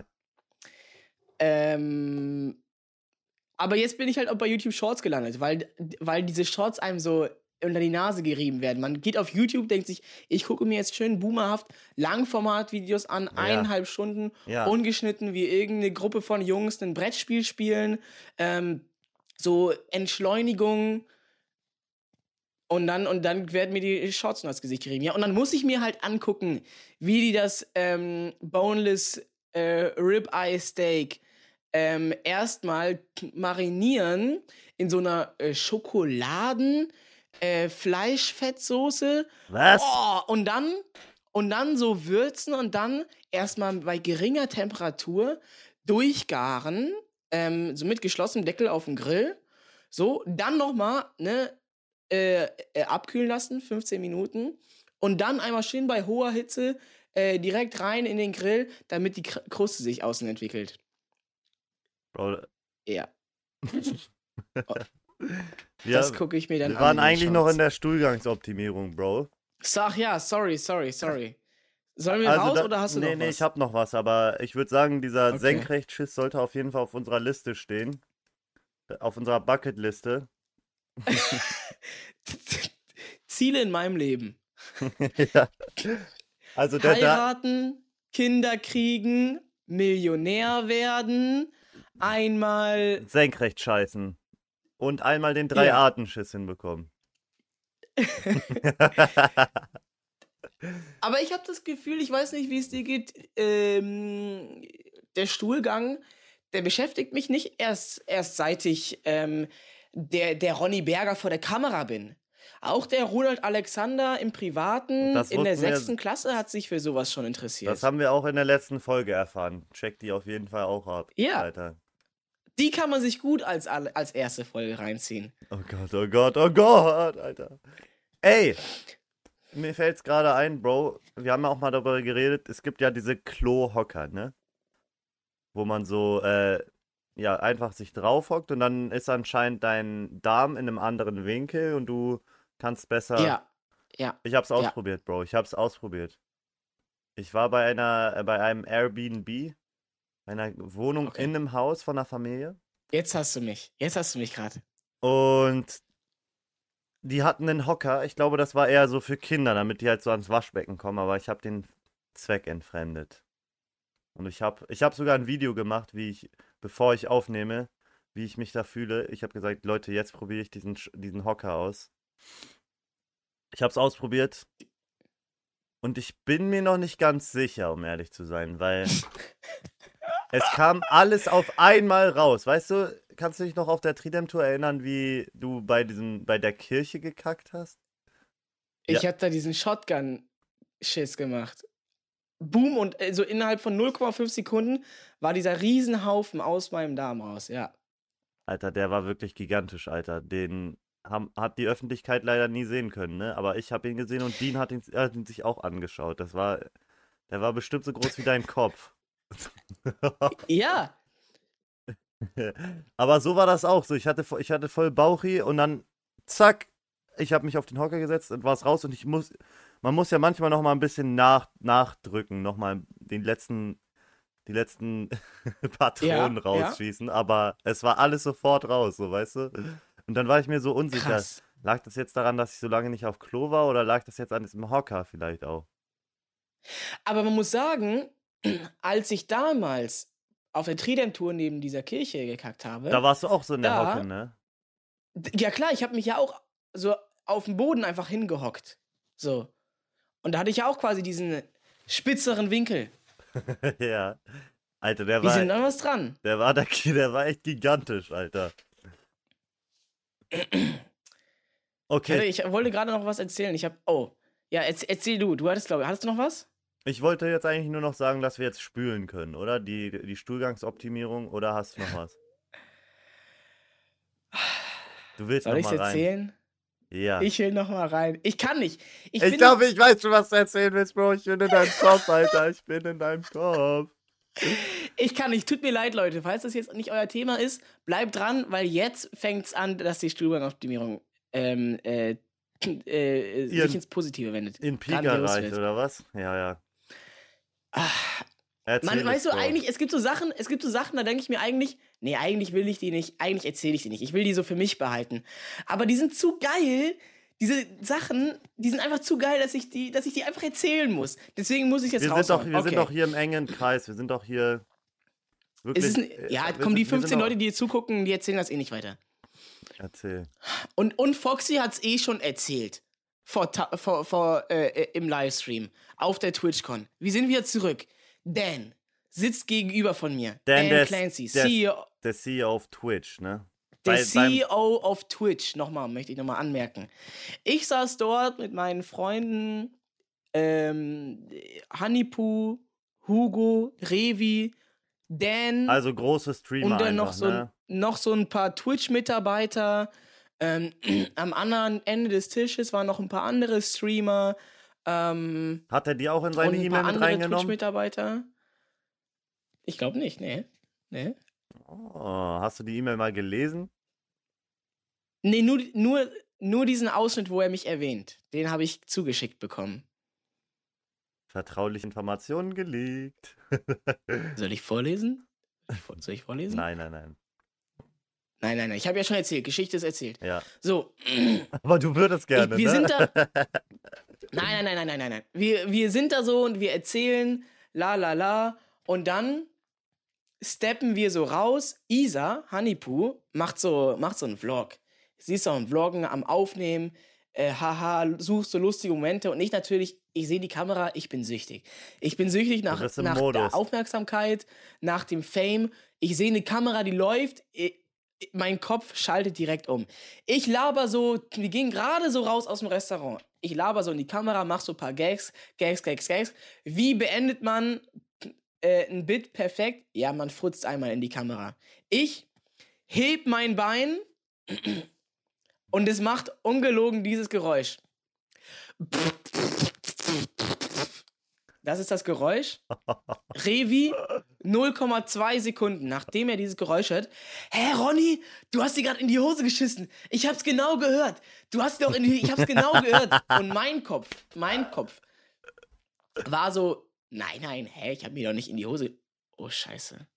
ähm, aber jetzt bin ich halt auch bei YouTube Shorts gelandet, weil, weil diese Shorts einem so unter die Nase gerieben werden. Man geht auf YouTube, denkt sich, ich gucke mir jetzt schön boomerhaft Langformat-Videos an, eineinhalb Stunden, Ja. ungeschnitten, wie irgendeine Gruppe von Jungs ein Brettspiel spielen, ähm, so Entschleunigung. Und dann, und dann werden mir die Shorts nur ins Gesicht gerieben. Ja, und dann muss ich mir halt angucken, wie die das ähm, Boneless äh, Ribeye Steak ähm, erstmal marinieren in so einer äh, Schokoladen äh, Fleischfettsoße. Was? Oh, und dann und dann so würzen und dann erstmal bei geringer Temperatur durchgaren, ähm, so mit geschlossenem Deckel auf dem Grill. So, dann nochmal, ne, äh, äh, abkühlen lassen, 15 Minuten. Und dann einmal schön bei hoher Hitze äh, direkt rein in den Grill, damit die Kr- Kruste sich außen entwickelt. Bro, Ja, wir, das gucke ich mir dann wir an. waren den eigentlich noch Shorts. in der Stuhlgangsoptimierung, Bro. Sag ja, sorry, sorry, sorry. Sollen wir Also raus da- oder hast du nee, noch nee, was? ich hab noch was, aber ich würde sagen, dieser Okay. Senkrechtschiss sollte auf jeden Fall auf unserer Liste stehen. Auf unserer Bucketliste. Ziele in meinem Leben. ja. Also der da, Heiraten, Kinder kriegen, Millionär werden, einmal. senkrecht scheißen. Und einmal den Drei-Arten-Schiss hinbekommen. Aber ich habe das Gefühl, ich weiß nicht, wie es dir geht. Ähm, der Stuhlgang, der beschäftigt mich nicht erst, erst seit ich ähm, der, der Ronny Berger vor der Kamera bin. Auch der Ronald Alexander im Privaten Das in der sechsten Klasse hat sich für sowas schon interessiert. Das haben wir auch in der letzten Folge erfahren. Check die auf jeden Fall auch ab. Ja. Alter. Die kann man sich gut als, als erste Folge reinziehen. Oh Gott, oh Gott, oh Gott, Alter. Ey, mir fällt's gerade ein, Bro. Wir haben ja auch mal darüber geredet. Es gibt ja diese Klo-Hocker, ne? Wo man so, äh, ja, einfach sich draufhockt und dann ist anscheinend dein Darm in einem anderen Winkel und du kannst besser. Ja, ja. Ich hab's ausprobiert, Bro. Ich hab's ausprobiert. Ich war bei einer, äh, bei einem Airbnb, einer Wohnung Okay. in einem Haus von einer Familie. Jetzt hast du mich. Jetzt hast du mich gerade. Und die hatten einen Hocker. Ich glaube, das war eher so für Kinder, damit die halt so ans Waschbecken kommen, aber ich habe den Zweck entfremdet. Und ich habe ich hab sogar ein Video gemacht, wie ich, bevor ich aufnehme, wie ich mich da fühle. Ich habe gesagt, Leute, jetzt probiere ich diesen, diesen Hocker aus. Ich habe es ausprobiert. Und ich bin mir noch nicht ganz sicher, um ehrlich zu sein, weil es kam alles auf einmal raus. Weißt du, kannst du dich noch auf der Tridem-Tour erinnern, wie du bei, diesem, bei der Kirche gekackt hast? Ich hab da diesen Shotgun-Schiss gemacht. Boom und äh, so innerhalb von 0,5 Sekunden war dieser Riesenhaufen aus meinem Darm raus, ja. Alter, der war wirklich gigantisch, Alter. Den haben, hat die Öffentlichkeit leider nie sehen können, ne? Aber ich habe ihn gesehen und Dean hat ihn, hat ihn sich auch angeschaut. Das war, der war bestimmt so groß wie dein Kopf. Ja, Aber so war das auch. So, ich hatte, ich hatte voll Bauchi und dann zack, ich habe mich auf den Hocker gesetzt und war es raus und ich muss, man muss ja manchmal noch mal ein bisschen nach, nachdrücken, noch mal den letzten, die letzten Patronen Ja, ja. rausschießen, aber es war alles sofort raus, so weißt du. Und dann war ich mir so unsicher. krass. Lag das jetzt daran, dass ich so lange nicht auf Klo war oder lag das jetzt an diesem Hocker vielleicht auch? Aber man muss sagen, als ich damals auf der Tridem-Tour neben dieser Kirche gekackt habe, Da warst du auch so in der Da- Hocke, ne? Ja klar, ich habe mich ja auch so auf dem Boden einfach hingehockt. So. Und da hatte ich ja auch quasi diesen spitzeren Winkel. ja. Alter, der Wir war, sind an was dran. der war, der, der war echt gigantisch, Alter. Okay, Ich wollte gerade noch was erzählen. Ich habe. Oh. Ja, erz, erzähl du. Du hattest, glaube ich. Hattest du noch was? ich wollte jetzt eigentlich nur noch sagen, dass wir jetzt spülen können, oder? Die, die Stuhlgangsoptimierung, oder hast du noch was? Du willst Soll noch ich mal rein? erzählen? Ja. Ich will noch mal rein. Ich kann nicht. Ich, Ich glaube, ich weiß schon, was du erzählen willst, Bro. Ich bin in deinem Kopf, Alter. Ich bin in deinem Kopf. Ich kann nicht. Tut mir leid, Leute. Falls das jetzt nicht euer Thema ist, bleibt dran, weil jetzt fängt es an, dass die Stuhlgangoptimierung ähm, äh, äh, sich ins Positive wendet. In Pika reicht, oder was? Ja, ja. Erzähl Man, weißt du, eigentlich, es gibt so Sachen, es gibt so Sachen, da denke ich mir eigentlich, nee, eigentlich will ich die nicht, eigentlich erzähle ich die nicht. Ich will die so für mich behalten. Aber die sind zu geil. Diese Sachen, die sind einfach zu geil, dass ich die, dass ich die einfach erzählen muss. Deswegen muss ich jetzt Wir, sind doch, wir okay. sind doch hier im engen Kreis. Wir sind doch hier. Wirklich, ein, äh, ja, wir komm, die sind- wir 15 sind doch- Leute, die hier zugucken, die erzählen das eh nicht weiter. Erzähl. Und, und Foxy hat es eh schon erzählt. Vor, vor, vor, äh, äh, Im Livestream. Auf der TwitchCon. Wir sind wieder zurück. Dan sitzt gegenüber von mir. Dan, Dan, Clancy, CEO, Der CEO auf Twitch, ne? Der CEO auf Twitch. Nochmal, möchte ich nochmal anmerken. Ich saß dort mit meinen Freunden ähm, Honeypoo, Hugo, Revi, Dan. Also große Streamer Und dann einfach, noch so, ein, ne? noch so ein paar Twitch-Mitarbeiter. Ähm, am anderen Ende des Tisches waren noch ein paar andere Streamer. Ähm, Hat er die auch in seine ein E-Mail mit reingenommen? Twitch-Mitarbeiter. Ich glaube nicht, nee. Nee, Oh, hast du die E-Mail mal gelesen? nee nur, nur, nur diesen Ausschnitt, wo er mich erwähnt. Den habe ich zugeschickt bekommen. Vertrauliche Informationen geleakt. Soll ich vorlesen? Soll ich ich vorlesen? Nein, nein, nein. nein, nein. nein. Ich habe ja schon erzählt. Geschichte ist erzählt. Ja. So, Aber du würdest gerne, wir ne? sind da. Nein, nein, nein, nein, nein, nein, nein. Wir, wir sind da so und wir erzählen, la la la. Und dann steppen wir so raus. Isa, Honeypoo, macht so, macht so einen Vlog. Sie ist so am Vloggen, am Aufnehmen. Äh, haha, suchst so lustige Momente. Und ich natürlich, ich sehe die Kamera, ich bin süchtig. Ich bin süchtig nach, nach Modus. der Aufmerksamkeit, nach dem Fame. Ich sehe eine Kamera, die läuft. Ich, mein Kopf schaltet direkt um. Ich laber so, wir gehen gerade so raus aus dem Restaurant. Ich laber so in die Kamera, mach so ein paar Gags, Gags, Gags, Gags. Wie beendet man äh, ein Bit perfekt? Ja, man frutzt einmal in die Kamera. Ich heb mein Bein und es macht ungelogen dieses Geräusch. Das ist das Geräusch. Revi 0,2 Sekunden, nachdem er dieses Geräusch hört. Hä, Ronny, du hast dir gerade in die Hose geschissen. Ich hab's genau gehört. Du hast doch in die, ich hab's genau gehört. Und mein Kopf, mein Kopf war so, nein, nein, hä, ich hab mir doch nicht in die Hose. Oh, scheiße.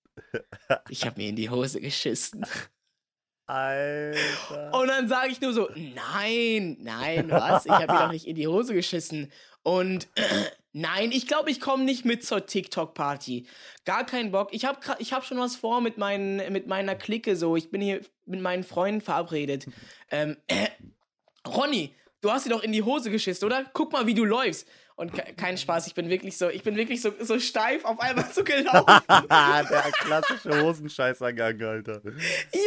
Ich hab mir in die Hose geschissen. Alter. Und dann sage ich nur so, nein, nein, was? Ich habe mir doch nicht in die Hose geschissen. Und Nein, ich glaube, ich komme nicht mit zur TikTok-Party. Gar keinen Bock. Ich habe ich hab schon was vor mit, meinen, mit meiner Clique so. Ich bin hier mit meinen Freunden verabredet. Ähm, äh, Ronny, du hast dir doch in die Hose geschissen, oder? Guck mal, wie du läufst. Und ke kein Spaß, ich bin wirklich so, ich bin wirklich so, so steif auf einmal so gelaufen. Der klassische Hosenscheißergang, Alter. ja,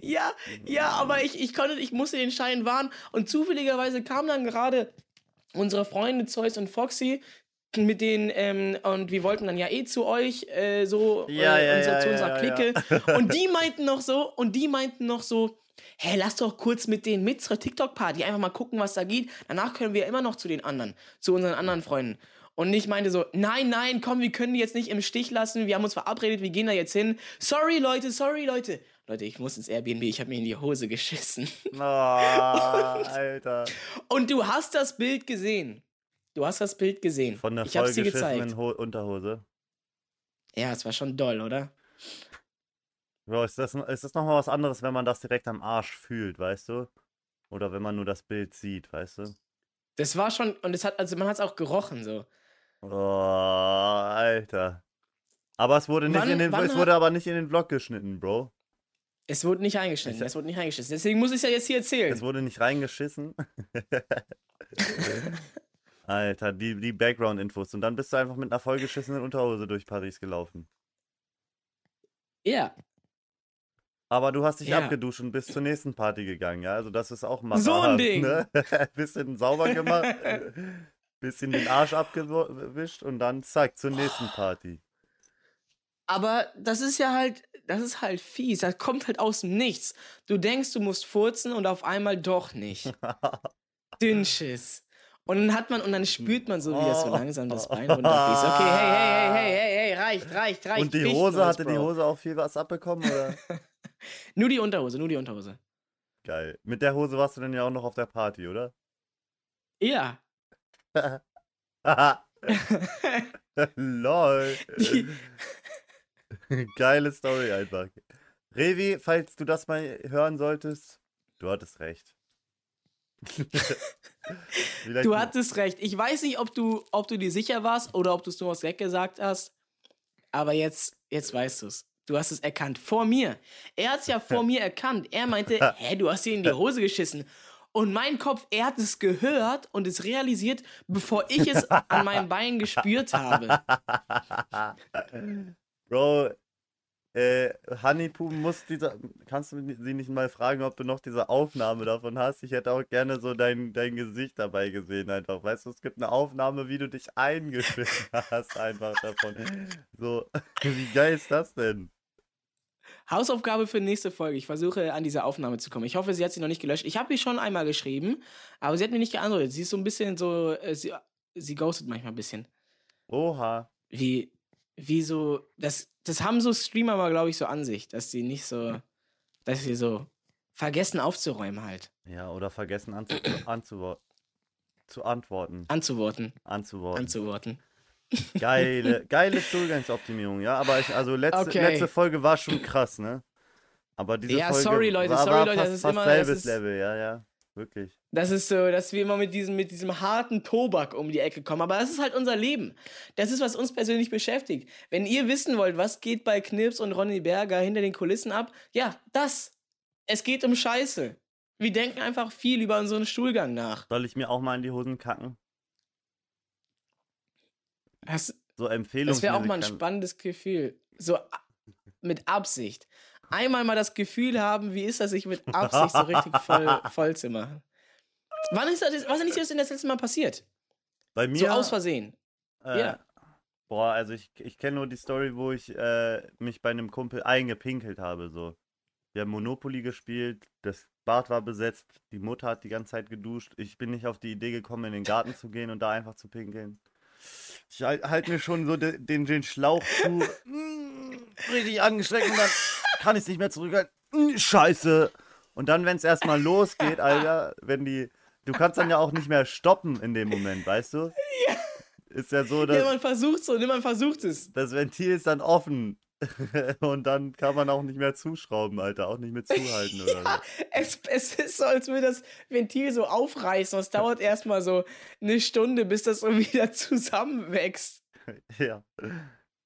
ja, ja, aber ich, ich konnte, ich musste den Schein wahren. Und zufälligerweise kam dann gerade unsere Freunde Zeus und Foxy mit denen, ähm, und wir wollten dann ja eh zu euch, äh, so, Ja, äh, ja, und so ja, zu unserer Clique. Und die meinten noch so, und die meinten noch so, hä, lass doch kurz mit denen mit zur TikTok-Party, einfach mal gucken, was da geht. Danach können wir immer noch zu den anderen, zu unseren anderen Freunden. Und ich meinte so, nein, nein, komm, wir können die jetzt nicht im Stich lassen, wir haben uns verabredet, wir gehen da jetzt hin. Sorry, Leute, sorry, Leute. Leute, ich muss ins Airbnb, ich habe mir in die Hose geschissen. Oh, Alter. Und du hast das Bild gesehen. Du hast das Bild gesehen. Von der ich hab's dir gezeigt. Ho Unterhose. Ja, es war schon doll, oder? Bro, ist das, ist das nochmal was anderes, wenn man das direkt am Arsch fühlt, weißt du? Oder wenn man nur das Bild sieht, weißt du? Das war schon, und es hat, also man hat es auch gerochen so. Oh, Alter. Aber es wurde nicht Wann- in den, es wurde aber nicht in den Vlog geschnitten, Bro. Es wurde nicht eingeschnitten, Ich- es wurde nicht eingeschnitten. Deswegen muss ich es ja jetzt hier erzählen. Es wurde nicht reingeschissen. Alter, die, die Background-Infos. Und dann bist du einfach mit einer vollgeschissenen Unterhose durch Paris gelaufen. Ja. Aber du hast dich Ja. abgeduscht und bist zur nächsten Party gegangen, ja? Also das ist auch mal So ein Ding. Ne? bisschen sauber gemacht, bisschen den Arsch abgewischt und dann zack, zur nächsten Party. Aber das ist ja halt, das ist halt fies. Das kommt halt aus dem Nichts. Du denkst, du musst furzen und auf einmal doch nicht. Dünnschiss. Und dann hat man, und dann spürt man so, wie das so Oh. langsam das Bein runterfließt. Okay, hey, hey, hey, hey, hey, hey, reicht, reicht, reicht. und die Hose, hatte die. Hose auch viel was abbekommen, oder? Nur die Unterhose, nur die Unterhose. Geil. Mit der Hose warst du dann ja auch noch auf der Party, oder? Ja. Lol. Geile Story einfach. Revi, falls du das mal hören solltest, du hattest recht. Du hattest recht. Ich weiß nicht, ob du, ob du dir sicher warst oder ob du es nur aus Gag gesagt hast. Aber jetzt, jetzt weißt du es. Du hast es erkannt. Vor mir. Er hat es ja vor mir erkannt. Er meinte, hä, du hast dir in die Hose geschissen. Und mein Kopf, er hat es gehört und es realisiert, bevor ich es an meinem Bein gespürt habe. Bro, äh, Honeypoo muss dieser. Kannst du sie nicht mal fragen, ob du noch diese Aufnahme davon hast? Ich hätte auch gerne so dein, dein Gesicht dabei gesehen, einfach. Weißt du, es gibt eine Aufnahme, wie du dich eingeschmissen hast, einfach davon. So, wie geil ist das denn? Hausaufgabe für nächste Folge. Ich versuche an diese Aufnahme zu kommen. Ich hoffe, sie hat sie noch nicht gelöscht. Ich habe sie schon einmal geschrieben, aber sie hat mir nicht geantwortet. Sie ist so ein bisschen so, äh, sie, sie ghostet manchmal ein bisschen. Oha. wie, wie so, das, das haben so Streamer mal, glaube ich, so an sich, dass sie nicht so, dass sie so vergessen aufzuräumen halt, Ja, oder vergessen anzu anzuwo zu antworten. anzuworten, Anzuworten. anzuworten. Geile, geile Stuhlgangsoptimierung, ja. Aber ich, also letzte, Okay. letzte Folge war schon krass, ne? Aber diese Ja, Folge sorry, Leute, war, sorry, war Leute, fast, das ist fast immer- das selbes ist- Level, ja, ja. Wirklich. Das ist so, dass wir immer mit diesem, mit diesem harten Tobak um die Ecke kommen. Aber das ist halt unser Leben. Das ist, was uns persönlich beschäftigt. Wenn ihr wissen wollt, was geht bei Knips und Ronny Berger hinter den Kulissen ab, ja, das. Es geht um Scheiße. Wir denken einfach viel über unseren Stuhlgang nach. Soll ich mir auch mal in die Hosen kacken? Das, So Empfehlung. Das wäre auch mal ein spannendes Gefühl. So mit Absicht. Einmal mal das Gefühl haben, wie ist das, sich mit Absicht so richtig voll, voll zu machen. Wann ist das, was ist das denn das letzte Mal passiert? Bei mir. So aus Versehen. Äh, Ja. Boah, also ich, ich kenne nur die Story, wo ich äh, mich bei einem Kumpel eingepinkelt habe. So. Wir haben Monopoly gespielt, das Bad war besetzt, die Mutter hat die ganze Zeit geduscht. Ich bin nicht auf die Idee gekommen, in den Garten zu gehen und da einfach zu pinkeln. Ich halte halt mir schon so de, den, den Schlauch zu. Richtig angestreckt und dann kann ich es nicht mehr zurückhalten. Mm, Scheiße. Und dann, wenn es erstmal losgeht, Alter, wenn die. Du kannst dann ja auch nicht mehr stoppen in dem Moment, weißt du? Ist ja so, dass Ja, man versucht so, ne, man versucht es. das Ventil ist dann offen. und dann kann man auch nicht mehr zuschrauben, Alter, auch nicht mehr zuhalten oder Ja, es, es ist so, als würde das Ventil so aufreißen. und Es dauert erstmal so eine Stunde, bis das so wieder zusammenwächst. so. Ja.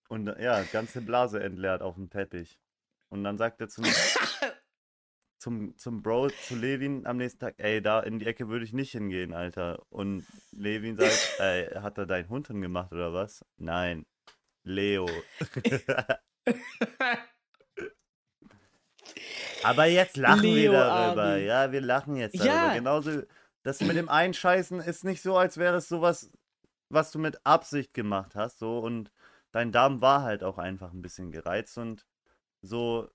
Und ja, ganze Blase entleert auf dem Teppich. Und dann sagt er zum, zum, zum Bro, zu Levin am nächsten Tag, ey, da in die Ecke würde ich nicht hingehen, Alter. Und Levin sagt, ey, hat er deinen Hund hingemacht oder was? Nein. Leo. Aber jetzt lachen wir Leo darüber. Abi. Ja, wir lachen jetzt darüber. Ja. Genauso, das mit dem Einscheißen ist nicht so, als wäre es sowas, was du mit Absicht gemacht hast. So, und dein Darm war halt auch einfach ein bisschen gereizt und so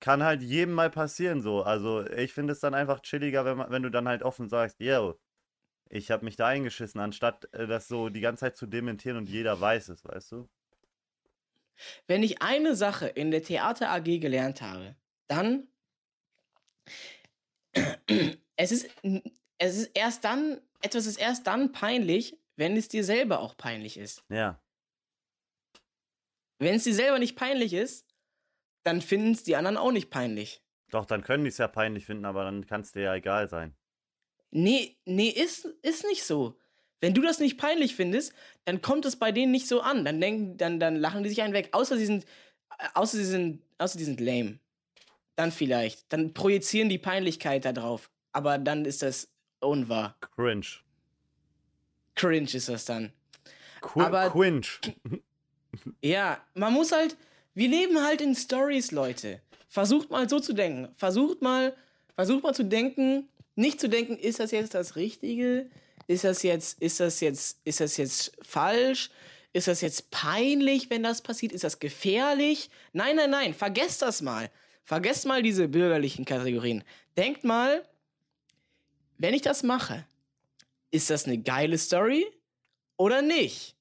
kann halt jedem mal passieren. So, also ich finde es dann einfach chilliger, wenn, man, wenn du dann halt offen sagst, yo, ich habe mich da eingeschissen, anstatt äh, das so die ganze Zeit zu dementieren und jeder weiß es, weißt du? Wenn ich eine Sache in der Theater AG gelernt habe, dann es ist, es ist erst dann, etwas ist erst dann peinlich, wenn es dir selber auch peinlich ist. Ja. Wenn es dir selber nicht peinlich ist, dann finden es die anderen auch nicht peinlich. Doch, dann können die es ja peinlich finden, aber dann kann es dir ja egal sein. Nee, nee, ist, ist nicht so. Wenn du das nicht peinlich findest, dann kommt es bei denen nicht so an. Dann denken, dann, dann lachen die sich einen weg. Außer sie sind, außer sie sind, außer die sind lame. Dann vielleicht. Dann projizieren die Peinlichkeit da drauf. Aber dann ist das unwahr. Cringe. Cringe ist das dann. Qu Aber- Quinch. Ja, man muss halt, wir leben halt in Stories, Leute. Versucht mal so zu denken. Versucht mal, versucht mal zu denken, nicht zu denken, ist das jetzt das Richtige? Ist das jetzt, ist das jetzt, ist das jetzt falsch? Ist das jetzt peinlich, wenn das passiert? Ist das gefährlich? Nein, nein, nein, vergesst das mal. Vergesst mal diese bürgerlichen Kategorien. Denkt mal, wenn ich das mache, ist das eine geile Story oder nicht?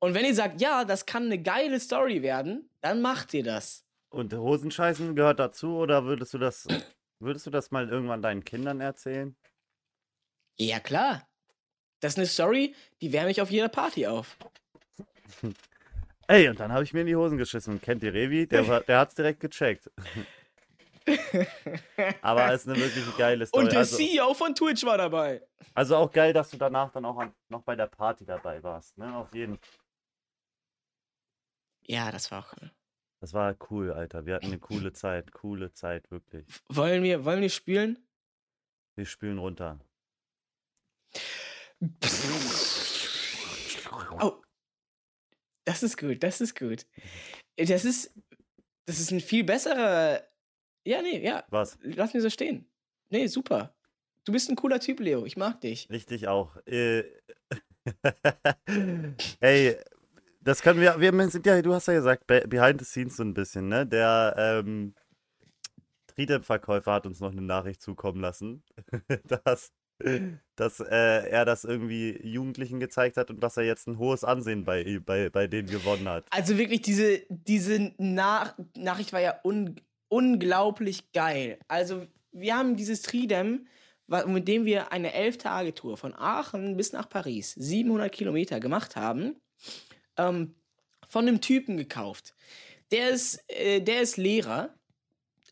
Und wenn ihr sagt, ja, das kann eine geile Story werden, dann macht ihr das. Und Hosenscheißen gehört dazu oder würdest du das würdest du das mal irgendwann deinen Kindern erzählen? Ja, klar. Das ist eine Story, die wärme ich auf jeder Party auf. Ey, und dann habe ich mir in die Hosen geschissen. Und kennt ihr Revi? Der, war- der hat's direkt gecheckt. Aber es ist eine wirklich geile Story. Und der also, CEO von Twitch war dabei. also auch geil, dass du danach dann auch an, noch bei der Party dabei warst. Ne? Auf jeden Fall. Ja, das war auch cool. Das war cool, Alter. Wir hatten eine coole Zeit. Coole Zeit, wirklich. Wollen wir, wollen wir spielen? Wir spülen runter. Oh. Das ist gut, das ist gut. Das ist, das ist ein viel besserer. Ja, nee, ja. Was? Lass mir so stehen. Nee, super. Du bist ein cooler Typ, Leo. Ich mag dich. Richtig auch. Äh, Ey, das können wir, wir sind ja, du hast ja gesagt, be- behind the scenes so ein bisschen, ne? Der ähm, Tridem-Verkäufer hat uns noch eine Nachricht zukommen lassen, dass, dass äh, er das irgendwie Jugendlichen gezeigt hat und dass er jetzt ein hohes Ansehen bei, bei, bei denen gewonnen hat. Also wirklich, diese, diese Nach Nachricht war ja un unglaublich geil. Also, wir haben dieses Tridem, mit dem wir eine 11-Tage-Tour von Aachen bis nach Paris, 700 Kilometer gemacht haben, ähm, von einem Typen gekauft. Der ist, äh, der ist Lehrer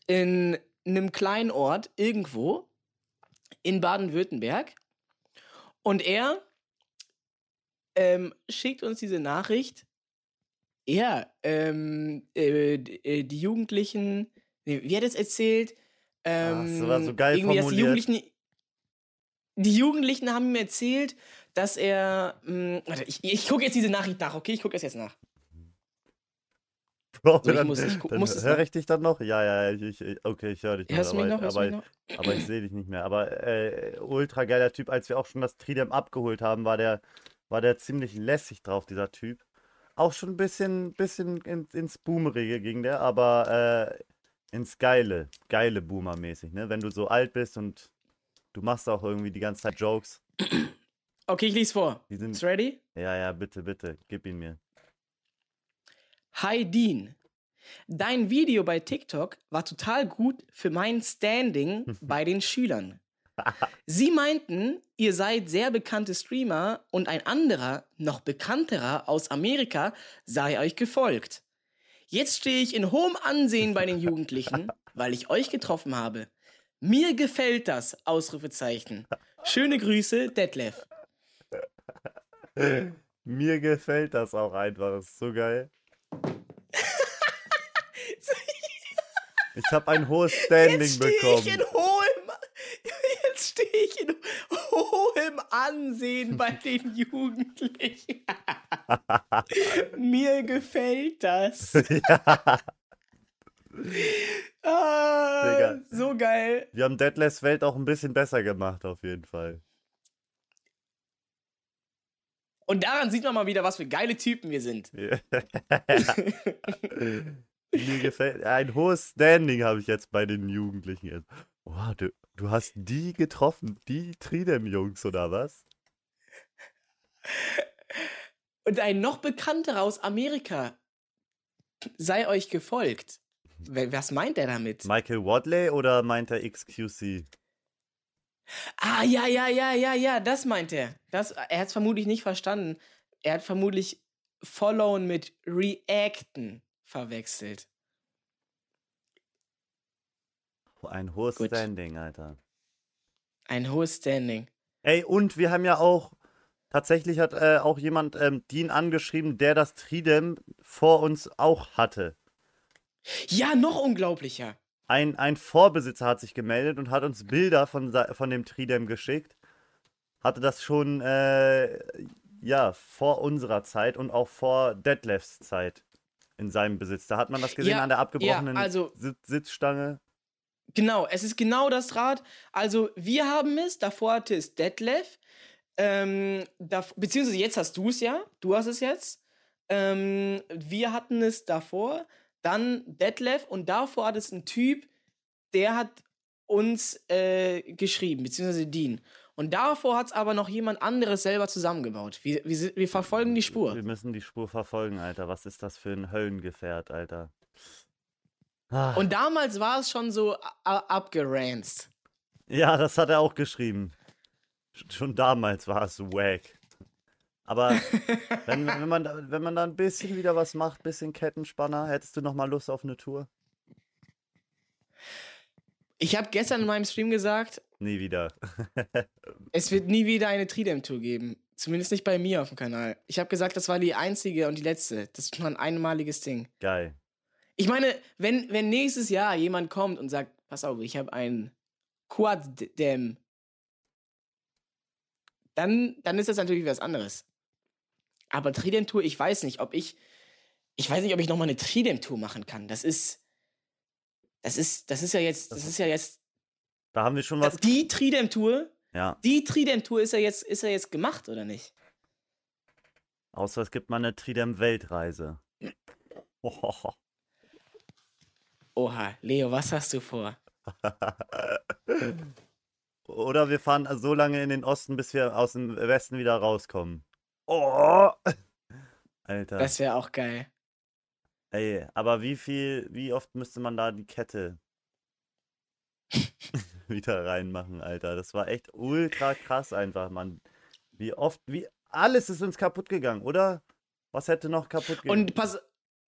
in einem kleinen Ort irgendwo in Baden-Württemberg. Und er ähm, schickt uns diese Nachricht. Ja, ähm, äh, äh, die Jugendlichen, wie hat es erzählt? Ähm, das war so geil irgendwie, dass die formuliert. Jugendlichen, die Jugendlichen haben ihm erzählt, dass er, mh, warte, ich, ich gucke jetzt diese Nachricht nach, okay? Ich gucke es jetzt nach. Bro, So, ich dann, muss- ich dann muss höre ich dich dann noch? Ja, ja, ich, ich, ich- okay, ich höre dich noch. Hörst mich aber, noch? Aber, noch? aber ich sehe dich nicht mehr. Aber äh, ultra geiler Typ. Als wir auch schon das Tridem abgeholt haben, war der, war der ziemlich lässig drauf, dieser Typ. Auch schon ein bisschen, bisschen in, ins Boomerige ging der, aber äh, ins Geile. Geile Boomer-mäßig, ne? Wenn du so alt bist und du machst auch irgendwie die ganze Zeit Jokes. Okay, ich lese vor. Die Ist sind. ready? Ja, ja, bitte, bitte, gib ihn mir. Hi Dean. Dein Video bei TikTok war total gut für mein Standing bei den Schülern. Sie meinten, ihr seid sehr bekannte Streamer und ein anderer, noch bekannterer aus Amerika sei euch gefolgt. Jetzt stehe ich in hohem Ansehen bei den Jugendlichen, weil ich euch getroffen habe. Mir gefällt das, Ausrufezeichen. Schöne Grüße, Detlef. Mir gefällt das auch einfach. Das ist so geil. Ich habe ein hohes Standing Jetzt bekommen. ich in hohem, jetzt stehe ich in hohem Ansehen bei den Jugendlichen. Mir gefällt das. Ah, Digga. so geil. Wir haben Deadless Welt auch ein bisschen besser gemacht, auf jeden Fall. Und daran sieht man mal wieder, was für geile Typen wir sind. Mir gefällt. Ein hohes Standing habe ich jetzt bei den Jugendlichen. Oh, du, du hast die getroffen, die Tridem-Jungs, oder was? Und ein noch bekannterer aus Amerika sei euch gefolgt. Wer- Was meint er damit? Michael Wadley oder meint er XQC? Ah, ja, ja, ja, ja, ja, das meint er. Das, er hat es vermutlich nicht verstanden. Er hat vermutlich Followen mit Reacten verwechselt. Ein hohes Gut. Standing, Alter. Ein hohes Standing. Ey, und wir haben ja auch, tatsächlich hat äh, auch jemand ähm, Dean angeschrieben, der das Tridem vor uns auch hatte. Ja, noch unglaublicher. Ein, ein Vorbesitzer hat sich gemeldet und hat uns Bilder von, von dem Tridem geschickt. Hatte das schon, äh, ja, vor unserer Zeit und auch vor Detlefs Zeit in seinem Besitz. Da hat man das gesehen Ja, an der abgebrochenen ja, also- Sit- Sitzstange. Genau, es ist genau das Rad. Also, wir haben es, davor hatte es Detlef. Ähm, da, beziehungsweise jetzt hast du es ja. Du hast es jetzt. Ähm, wir hatten es davor. Dann Detlef und davor hat es ein Typ, der hat uns äh, geschrieben, beziehungsweise Dean. Und davor hat es aber noch jemand anderes selber zusammengebaut. Wir, wir, wir verfolgen die Spur. Wir müssen die Spur verfolgen, Alter. Was ist das für ein Höllengefährt, Alter? Ah. Und damals war es schon so abgeranzt. Ja, das hat er auch geschrieben. Sch- Schon damals war es wack. Aber wenn, wenn, man, da- wenn man da ein bisschen wieder was macht, bisschen Kettenspanner, hättest du noch mal Lust auf eine Tour? Ich habe gestern in meinem Stream gesagt, Nie wieder. Es wird nie wieder eine Tridem-Tour geben. Zumindest nicht bei mir auf dem Kanal. Ich habe gesagt, das war die einzige und die letzte. Das ist nur ein einmaliges Ding. Geil. Ich meine, wenn, wenn nächstes Jahr jemand kommt und sagt, pass auf, ich habe ein Quad-Dam, dann, dann ist das natürlich was anderes. Aber Tridem-Tour, ich weiß nicht, ob ich, ich weiß nicht, ob ich nochmal eine Tridem-Tour machen kann. Das ist, das ist, das ist ja jetzt, das ist ja jetzt, Da haben wir schon was. die Tridem-Tour, Ja. die Tridem-Tour ist ja jetzt, ist ja jetzt gemacht, oder nicht? Außer es gibt mal eine Tridem-Weltreise. Oh. Oha, Leo, was hast du vor? Oder wir fahren so lange in den Osten, bis wir aus dem Westen wieder rauskommen. Oh! Alter. Das wäre auch geil. Ey, aber wie viel, wie oft müsste man da die Kette wieder reinmachen, Alter? Das war echt ultra krass einfach, Mann. Wie oft, wie alles ist uns kaputt gegangen, oder? Was hätte noch kaputt gehen? Und pass,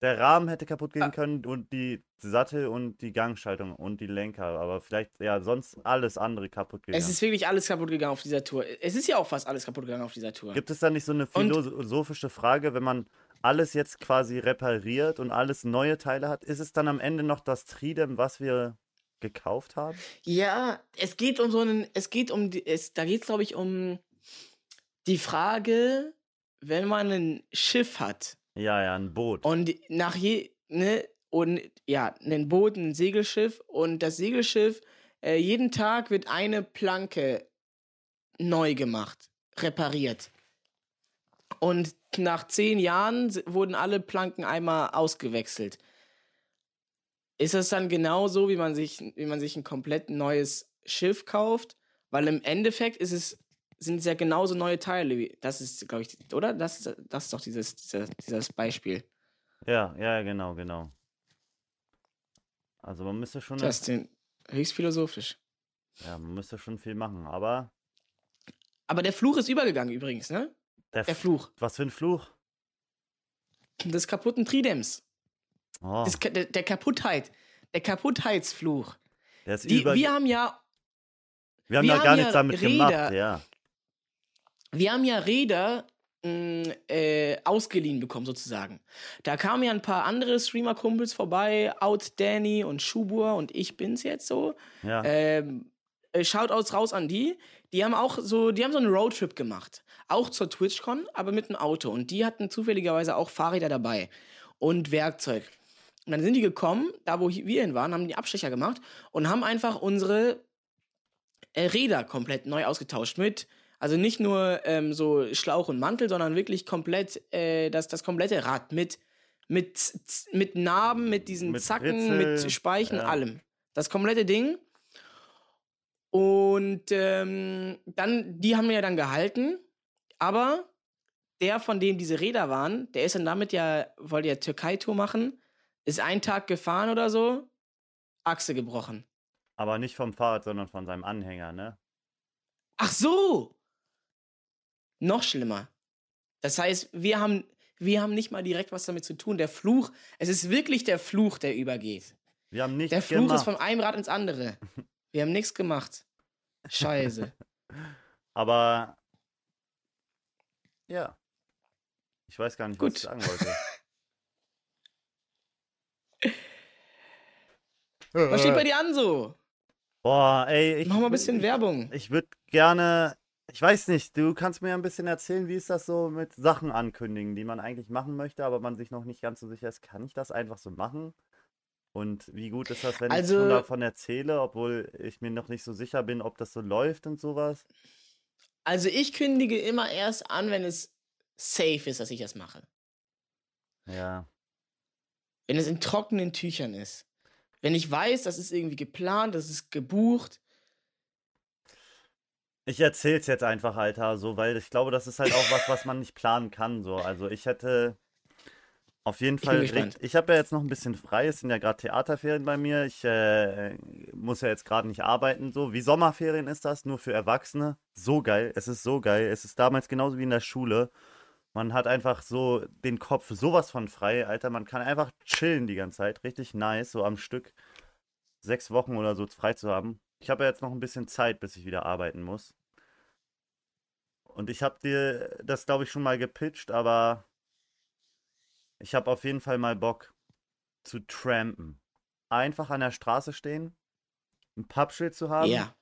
Der Rahmen hätte kaputt gehen Ah. können und die Sattel und die Gangschaltung und die Lenker, aber vielleicht, ja, sonst alles andere kaputt gegangen. es ist wirklich alles kaputt gegangen auf dieser Tour. Es ist ja auch fast alles kaputt gegangen auf dieser Tour. Gibt es da nicht so eine Und- philosophische Frage, wenn man alles jetzt quasi repariert und alles neue Teile hat, ist es dann am Ende noch das Tridem, was wir gekauft haben? Ja, es geht um so einen, es geht um, die, es, da geht es glaube ich um die Frage, wenn man ein Schiff hat Ja, ja, ein Boot. und nach je, ne, und ja, ein Boot, ein Segelschiff und das Segelschiff, äh, jeden Tag wird eine Planke neu gemacht, repariert. Und nach zehn Jahren wurden alle Planken einmal ausgewechselt. Ist das dann genauso, wie man sich, wie man sich ein komplett neues Schiff kauft? Weil im Endeffekt ist es, sind es ja genauso neue Teile. Wie, das ist, glaube ich, oder? Das, ist- das ist doch dieses, dieser, dieses Beispiel. Ja, ja, genau, genau. Also man müsste schon, Das ist höchst philosophisch. ja, man müsste schon viel machen, aber Aber der Fluch ist übergegangen übrigens, ne? Der, Der Fluch was für ein Fluch? des kaputten Tridems. Oh, Das, der, der Kaputtheit. Der Kaputtheitsfluch. der ist Die, über. wir haben ja wir haben wir ja haben gar ja nichts damit Räder. gemacht, ja. wir haben ja Räder mh, äh, ausgeliehen bekommen, sozusagen. Da kamen ja ein paar andere Streamer-Kumpels vorbei, Out Danny und Schubur und ich bin's jetzt so. Ja. Ähm, äh, Shoutouts raus an die. Die haben auch so, die haben so einen Roadtrip gemacht. Auch zur TwitchCon, aber mit einem Auto. Und die hatten zufälligerweise auch Fahrräder dabei und Werkzeug. Und dann sind die gekommen, da wo wir hin waren, haben die Abstecher gemacht und haben einfach unsere äh, Räder komplett neu ausgetauscht mit. Also nicht nur ähm, so Schlauch und Mantel, sondern wirklich komplett äh, das, das komplette Rad mit, mit, mit Narben, mit diesen Mit Zacken, Ritzel, mit Speichen, ja. allem. Das komplette Ding. Und ähm, dann, die haben wir ja dann gehalten, aber der, von dem diese Räder waren, der ist dann damit ja, wollte ja Türkei-Tour machen, ist einen Tag gefahren oder so, Achse gebrochen. Aber nicht vom Fahrrad, sondern von seinem Anhänger, ne? Ach so! Noch schlimmer. Das heißt, wir haben, wir haben nicht mal direkt was damit zu tun. Der Fluch, es ist wirklich der Fluch, der übergeht. Wir haben nichts Der Fluch gemacht. ist von einem Rad ins andere. Wir haben nichts gemacht. Scheiße. Aber ja. Ich weiß gar nicht, Gut. was ich sagen wollte. Was steht bei dir an so? Boah, ey, ich, Mach mal ein bisschen Werbung. ich würde gerne, ich weiß nicht, du kannst mir ein bisschen erzählen, wie ist das so mit Sachen ankündigen, die man eigentlich machen möchte, aber man sich noch nicht ganz so sicher ist, kann ich das einfach so machen? Und wie gut ist das, wenn ich Also- schon davon erzähle, obwohl ich mir noch nicht so sicher bin, ob das so läuft und sowas? Also ich kündige immer erst an, wenn es safe ist, dass ich das mache. Ja. Wenn es in trockenen Tüchern ist. Wenn ich weiß, das ist irgendwie geplant, das ist gebucht. Ich erzähl's jetzt einfach, Alter, so, weil ich glaube, das ist halt auch was, was man nicht planen kann, so. Also ich hätte auf jeden bin Fall, richt- ich habe ja jetzt noch ein bisschen frei, es sind ja gerade Theaterferien bei mir, ich äh, muss ja jetzt gerade nicht arbeiten, so. Wie Sommerferien ist das, nur für Erwachsene. So geil, es ist so geil. Es ist damals genauso wie in der Schule. Man hat einfach so den Kopf sowas von frei, Alter. Man kann einfach chillen die ganze Zeit. Richtig nice, so am Stück sechs Wochen oder so frei zu haben. Ich habe ja jetzt noch ein bisschen Zeit, bis ich wieder arbeiten muss. Und ich habe dir das, glaube ich, schon mal gepitcht, aber ich habe auf jeden Fall mal Bock zu trampen. Einfach an der Straße stehen, ein Pappschild zu haben, Ja.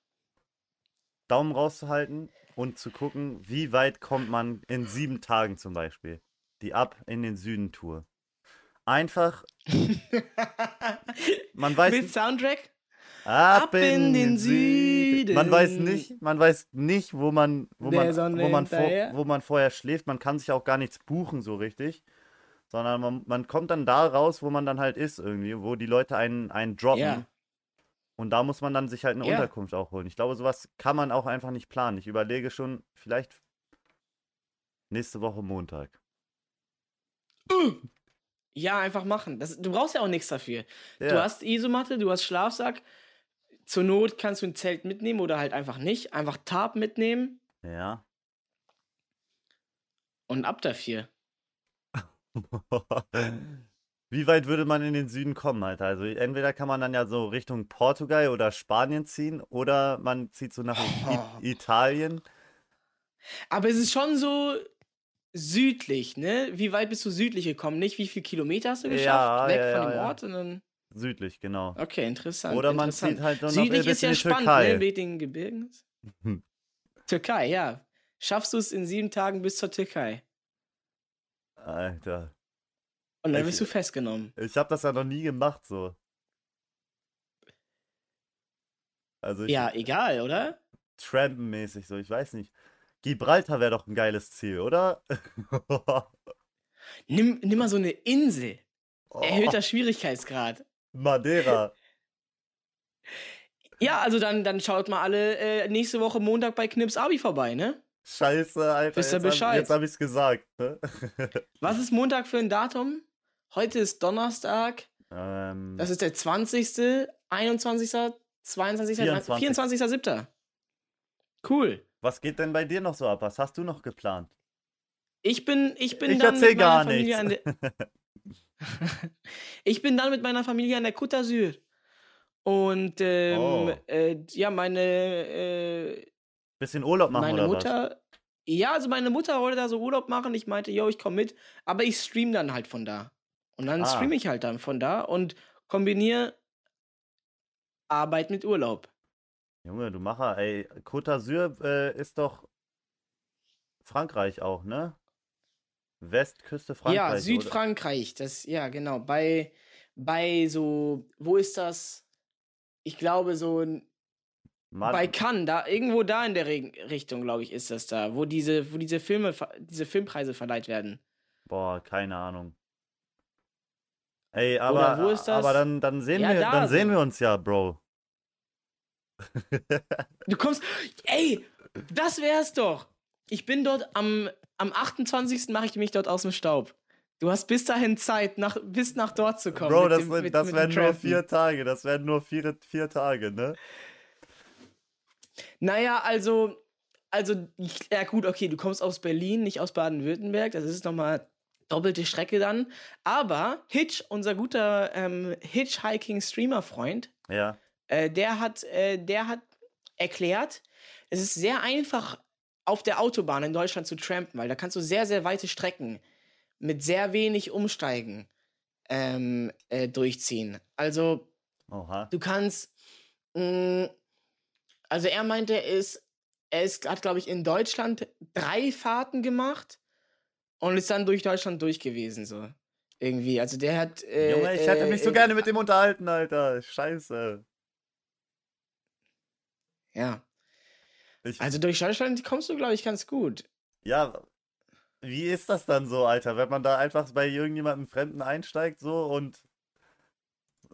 Daumen rauszuhalten und zu gucken, wie weit kommt man in sieben Tagen zum Beispiel. Die Ab in den Süden Tour. Einfach, man weiß Mit Soundtrack? ab, Ab in den Süden. Man weiß nicht, man weiß nicht, wo man, wo Der man, wo man, vor, wo man vorher schläft. Man kann sich auch gar nichts buchen so richtig, sondern man, man kommt dann da raus, wo man dann halt ist irgendwie, wo die Leute einen, einen droppen. Ja. Und da muss man dann sich halt eine Ja. Unterkunft auch holen. Ich glaube, sowas kann man auch einfach nicht planen. Ich überlege schon, vielleicht nächste Woche Montag. Ja, einfach machen. Das, du brauchst ja auch nichts dafür. Du Ja. hast Isomatte, du hast Schlafsack. Zur Not kannst du ein Zelt mitnehmen oder halt einfach nicht. Einfach Tarp mitnehmen Ja. und ab dafür. Wie weit würde man in den Süden kommen, Alter? Also entweder kann man dann ja so Richtung Portugal oder Spanien ziehen oder man zieht so nach. I Italien. Aber es ist schon so südlich, ne? Wie weit bist du südlich gekommen? Nicht wie viele Kilometer hast du geschafft? Ja, Weg ja, von dem ja. Ort, sondern. Südlich, genau. Okay, interessant. Oder man interessant. zieht halt noch Südlich bis ist ja spannend, Türkei. ne? Mit den Gebirgen. Türkei, ja. Schaffst du es in sieben Tagen bis zur Türkei? Alter. Und dann Ich- wirst du festgenommen. Ich habe das ja noch nie gemacht so. Also ich, Ja, egal, oder? Trampen-mäßig so, ich weiß nicht. Gibraltar wäre doch ein geiles Ziel, oder? Nimm, nimm mal so eine Insel. Oh, Erhöhter Schwierigkeitsgrad. Madeira. Ja, also dann, dann schaut mal alle äh, nächste Woche Montag bei Knips Abi vorbei, ne? Scheiße, Alter. Wisst ihr hab- Bescheid? Jetzt habe ich's gesagt. Ne? Was ist Montag für ein Datum? Heute ist Donnerstag. ähm, Das ist der 20., 21., 22., 24.. 24.07. Cool. was geht denn bei dir noch so ab? Was hast du noch geplant? Ich bin, ich bin Ich dann mit meiner Familie an der, ich bin dann mit meiner Familie an der Côte d'Azur. Und ähm, Oh. äh, ja, meine, äh, Bisschen Urlaub machen meine oder Mutter. Ja, also meine Mutter wollte da so Urlaub machen. Ich meinte, yo, ich komme mit. Aber ich stream dann halt von da. Und dann Ah. streame ich halt dann von da und kombiniere Arbeit mit Urlaub. was? Junge, du Macher, ey. Côte d'Azur äh, ist doch Frankreich auch, ne? Westküste Frankreich. ja, oder? Südfrankreich. Das, ja, genau. Bei, bei so, wo ist das? Ich glaube, so n- Mal- bei Cannes, da, irgendwo da in der Re Richtung, glaube ich, ist das da, wo diese, wo diese Filme, diese Filmpreise verleiht werden. Boah, keine Ahnung. Ey, aber, wo ist das? aber dann, dann sehen Ja, wir, da dann sehen wir uns ja, Bro. Du kommst, ey, das wär's doch. Ich bin dort am, am 28. mache ich mich dort aus dem Staub. Du hast bis dahin Zeit, nach, bis nach dort zu kommen. Bro, das, dem- mit- das mit wären nur vier Tage. Das wären nur vier, vier Tage, ne? Naja, also, also, ja gut, okay, du kommst aus Berlin, nicht aus Baden-Württemberg, das ist nochmal doppelte Strecke dann. Aber Hitch, unser guter ähm, Hitchhiking-Streamer-Freund, Ja. äh, der, hat, äh, der hat erklärt, es ist sehr einfach, auf der Autobahn in Deutschland zu trampen, weil da kannst du sehr, sehr weite Strecken mit sehr wenig Umsteigen ähm, äh, durchziehen. Also, Oha. Du kannst. mh, also er meinte, er ist, er ist, hat, glaube ich, in Deutschland drei Fahrten gemacht und ist dann durch Deutschland durch gewesen, so. Irgendwie. Also der hat. Äh, Junge, ich hätte äh, mich so äh, gerne mit dem unterhalten, Alter. Scheiße. Ja. Ich, Also durch Deutschland kommst du, glaube ich, ganz gut. ja, wie ist das dann so, Alter, wenn man da einfach bei irgendjemandem Fremden einsteigt, so und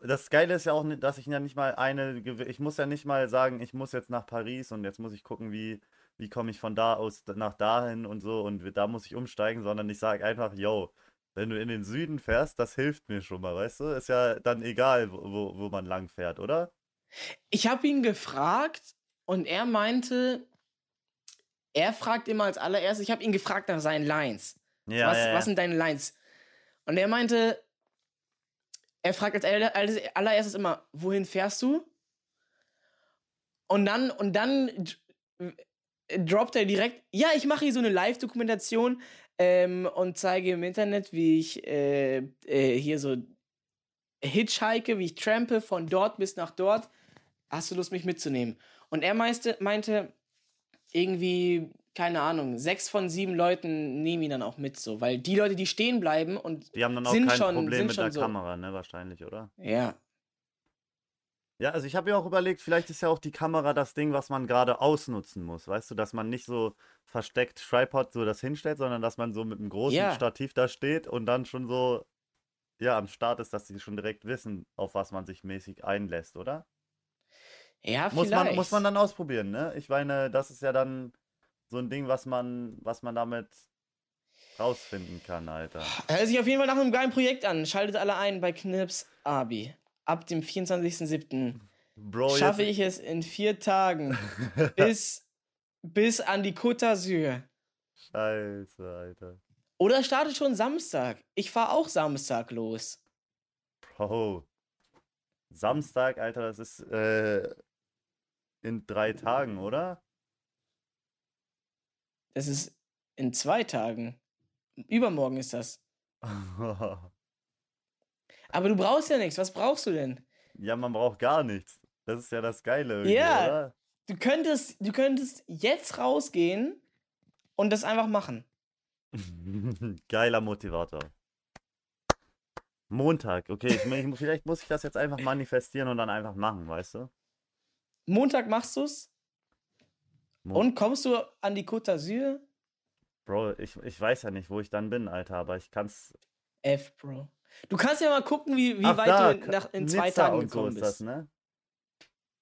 das Geile ist ja auch, ni- dass ich ja nicht mal eine, ich muss ja nicht mal sagen, ich muss jetzt nach Paris und jetzt muss ich gucken, wie, wie komme ich von da aus nach dahin und so und da muss ich umsteigen, sondern ich sage einfach, yo, wenn du in den Süden fährst, das hilft mir schon mal, weißt du? Ist ja dann egal, wo, wo, wo man lang fährt, oder? Ich habe ihn gefragt und er meinte, er fragt immer als allererstes, ich habe ihn gefragt nach seinen Lines. Ja, was, ja, ja. was sind deine Lines? Und er meinte, er fragt als aller- als allererstes immer, wohin fährst du? Und dann, und dann droppt er direkt, ja, ich mache hier so eine Live-Dokumentation ähm, und zeige im Internet, wie ich äh, äh, hier so hitchhike, wie ich trampe von dort bis nach dort. Hast du Lust, mich mitzunehmen? Und er meiste, meinte, irgendwie, keine Ahnung, sechs von sieben Leuten nehmen ihn dann auch mit so, weil die Leute, die stehen bleiben und Die haben dann auch sind kein schon- Problem mit der so. Kamera, ne? Wahrscheinlich, oder? ja, Ja, also ich habe mir auch überlegt, vielleicht ist ja auch die Kamera das Ding, was man gerade ausnutzen muss. Weißt du, dass man nicht so versteckt Tripod so das hinstellt, sondern dass man so mit einem großen Ja. Stativ da steht und dann schon so, ja, am Start ist, dass die schon direkt wissen, auf was man sich mäßig einlässt, oder? ja, Muss vielleicht. man, muss man dann ausprobieren, ne? Ich meine, das ist ja dann so ein Ding, was man, was man damit rausfinden kann, Alter. Hört sich auf jeden Fall nach einem geilen Projekt an. Schaltet alle ein bei Knips Abi. Ab dem 24.07. Bro, schaffe ich es in vier Tagen bis, bis an die Côte d'Azur. Scheiße, Alter. Oder startet schon Samstag. Ich fahre auch Samstag los. Bro. Samstag, Alter, das ist äh, in drei Tagen, oder? Das ist in zwei Tagen. Übermorgen ist das. Aber du brauchst ja nichts. Was brauchst du denn? Ja, man braucht gar nichts. Das ist ja das Geile Ja. oder? Du könntest, du könntest jetzt rausgehen und das einfach machen. Geiler Motivator. Montag, okay, ich, ich, vielleicht muss ich das jetzt einfach manifestieren und dann einfach machen, weißt du? Montag machst du's Mo- und kommst du an die Côte d'Azur? Bro, ich, ich weiß ja nicht, wo ich dann bin, Alter, aber ich kann's. F, Bro. Du kannst ja mal gucken, wie, wie Ach, weit da, du in, nach, in Nizza zwei Tagen und so gekommen ist das, bist. ne?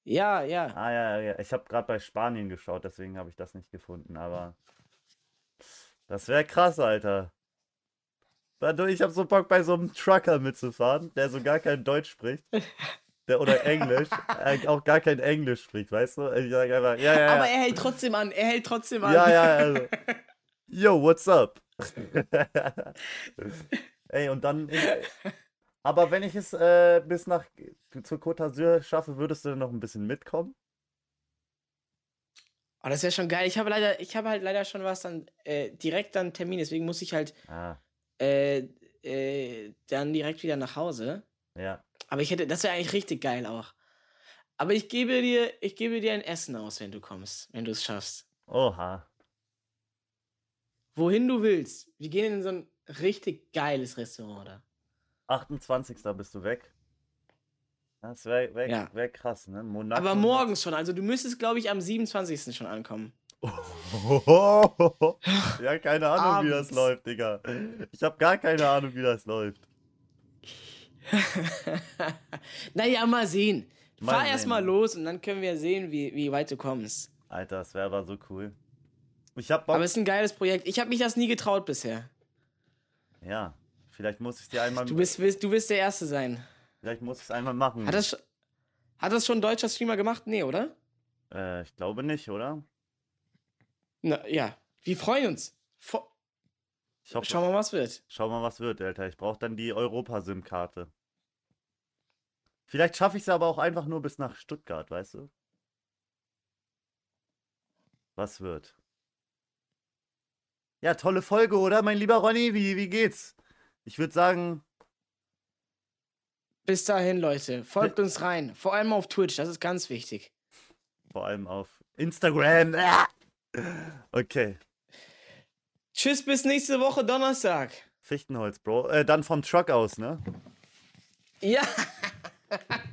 Ja, ja. Ah, ja, ja, ich habe gerade bei Spanien geschaut, deswegen habe ich das nicht gefunden, aber das wäre krass, Alter. Ich habe so Bock, bei so einem Trucker mitzufahren, der so gar kein Deutsch spricht. Der, oder Englisch, äh, auch gar kein Englisch spricht, weißt du? Ich sag einfach, ja, ja, Aber ja. er hält trotzdem an. Er hält trotzdem an. Ja, ja, also. Yo, what's up? Ey, und dann. Aber wenn ich es äh, bis nach zur Côte d'Azur schaffe, würdest du dann noch ein bisschen mitkommen? Oh, das wäre schon geil. Ich habe leider, ich habe halt leider schon was dann äh, direkt dann Termin, deswegen muss ich halt Ah, äh, äh, dann direkt wieder nach Hause. ja. Aber ich hätte, das wäre eigentlich richtig geil auch. Aber ich gebe dir, ich gebe dir ein Essen aus, wenn du kommst, wenn du es schaffst. Oha. Wohin du willst. Wir gehen in so ein richtig geiles Restaurant da. 28. bist du weg. Das wäre wär, Ja. wär krass, ne? Monaco. Aber morgens schon. Also du müsstest, glaube ich, am 27. schon ankommen. ja, keine Ahnung, wie das Abends. läuft, Digga. Ich habe gar keine Ahnung, wie das läuft. naja, mal sehen. Mal Fahr erst sehen. mal los und dann können wir sehen, wie, wie weit du kommst. Alter, das wäre aber so cool. Ich hab Bock. Aber es ist ein geiles Projekt. Ich habe mich das nie getraut bisher. ja, vielleicht muss ich dir einmal. Du bist, wirst- du wirst der Erste sein. Vielleicht muss ich es einmal machen. Hat das, hat das schon ein deutscher Streamer gemacht? Nee, oder? äh, ich glaube nicht, oder? Na, ja. Wir freuen uns. Vo- Ich hoffe, Schauen wir mal, was wird. Schau mal, was wird, Alter. Ich brauche dann die Europa-SIM-Karte. Vielleicht schaffe ich es aber auch einfach nur bis nach Stuttgart, weißt du? Was wird? Ja, tolle Folge, oder, mein lieber Ronny? Wie, wie geht's? Ich würde sagen, Bis dahin, Leute. Folgt uns rein. Vor allem auf Twitch. Das ist ganz wichtig. vor allem auf Instagram. Ah! Okay. Tschüss, bis nächste Woche Donnerstag. Fichtenholz, Bro. Äh, dann vom Truck aus, ne? Ja.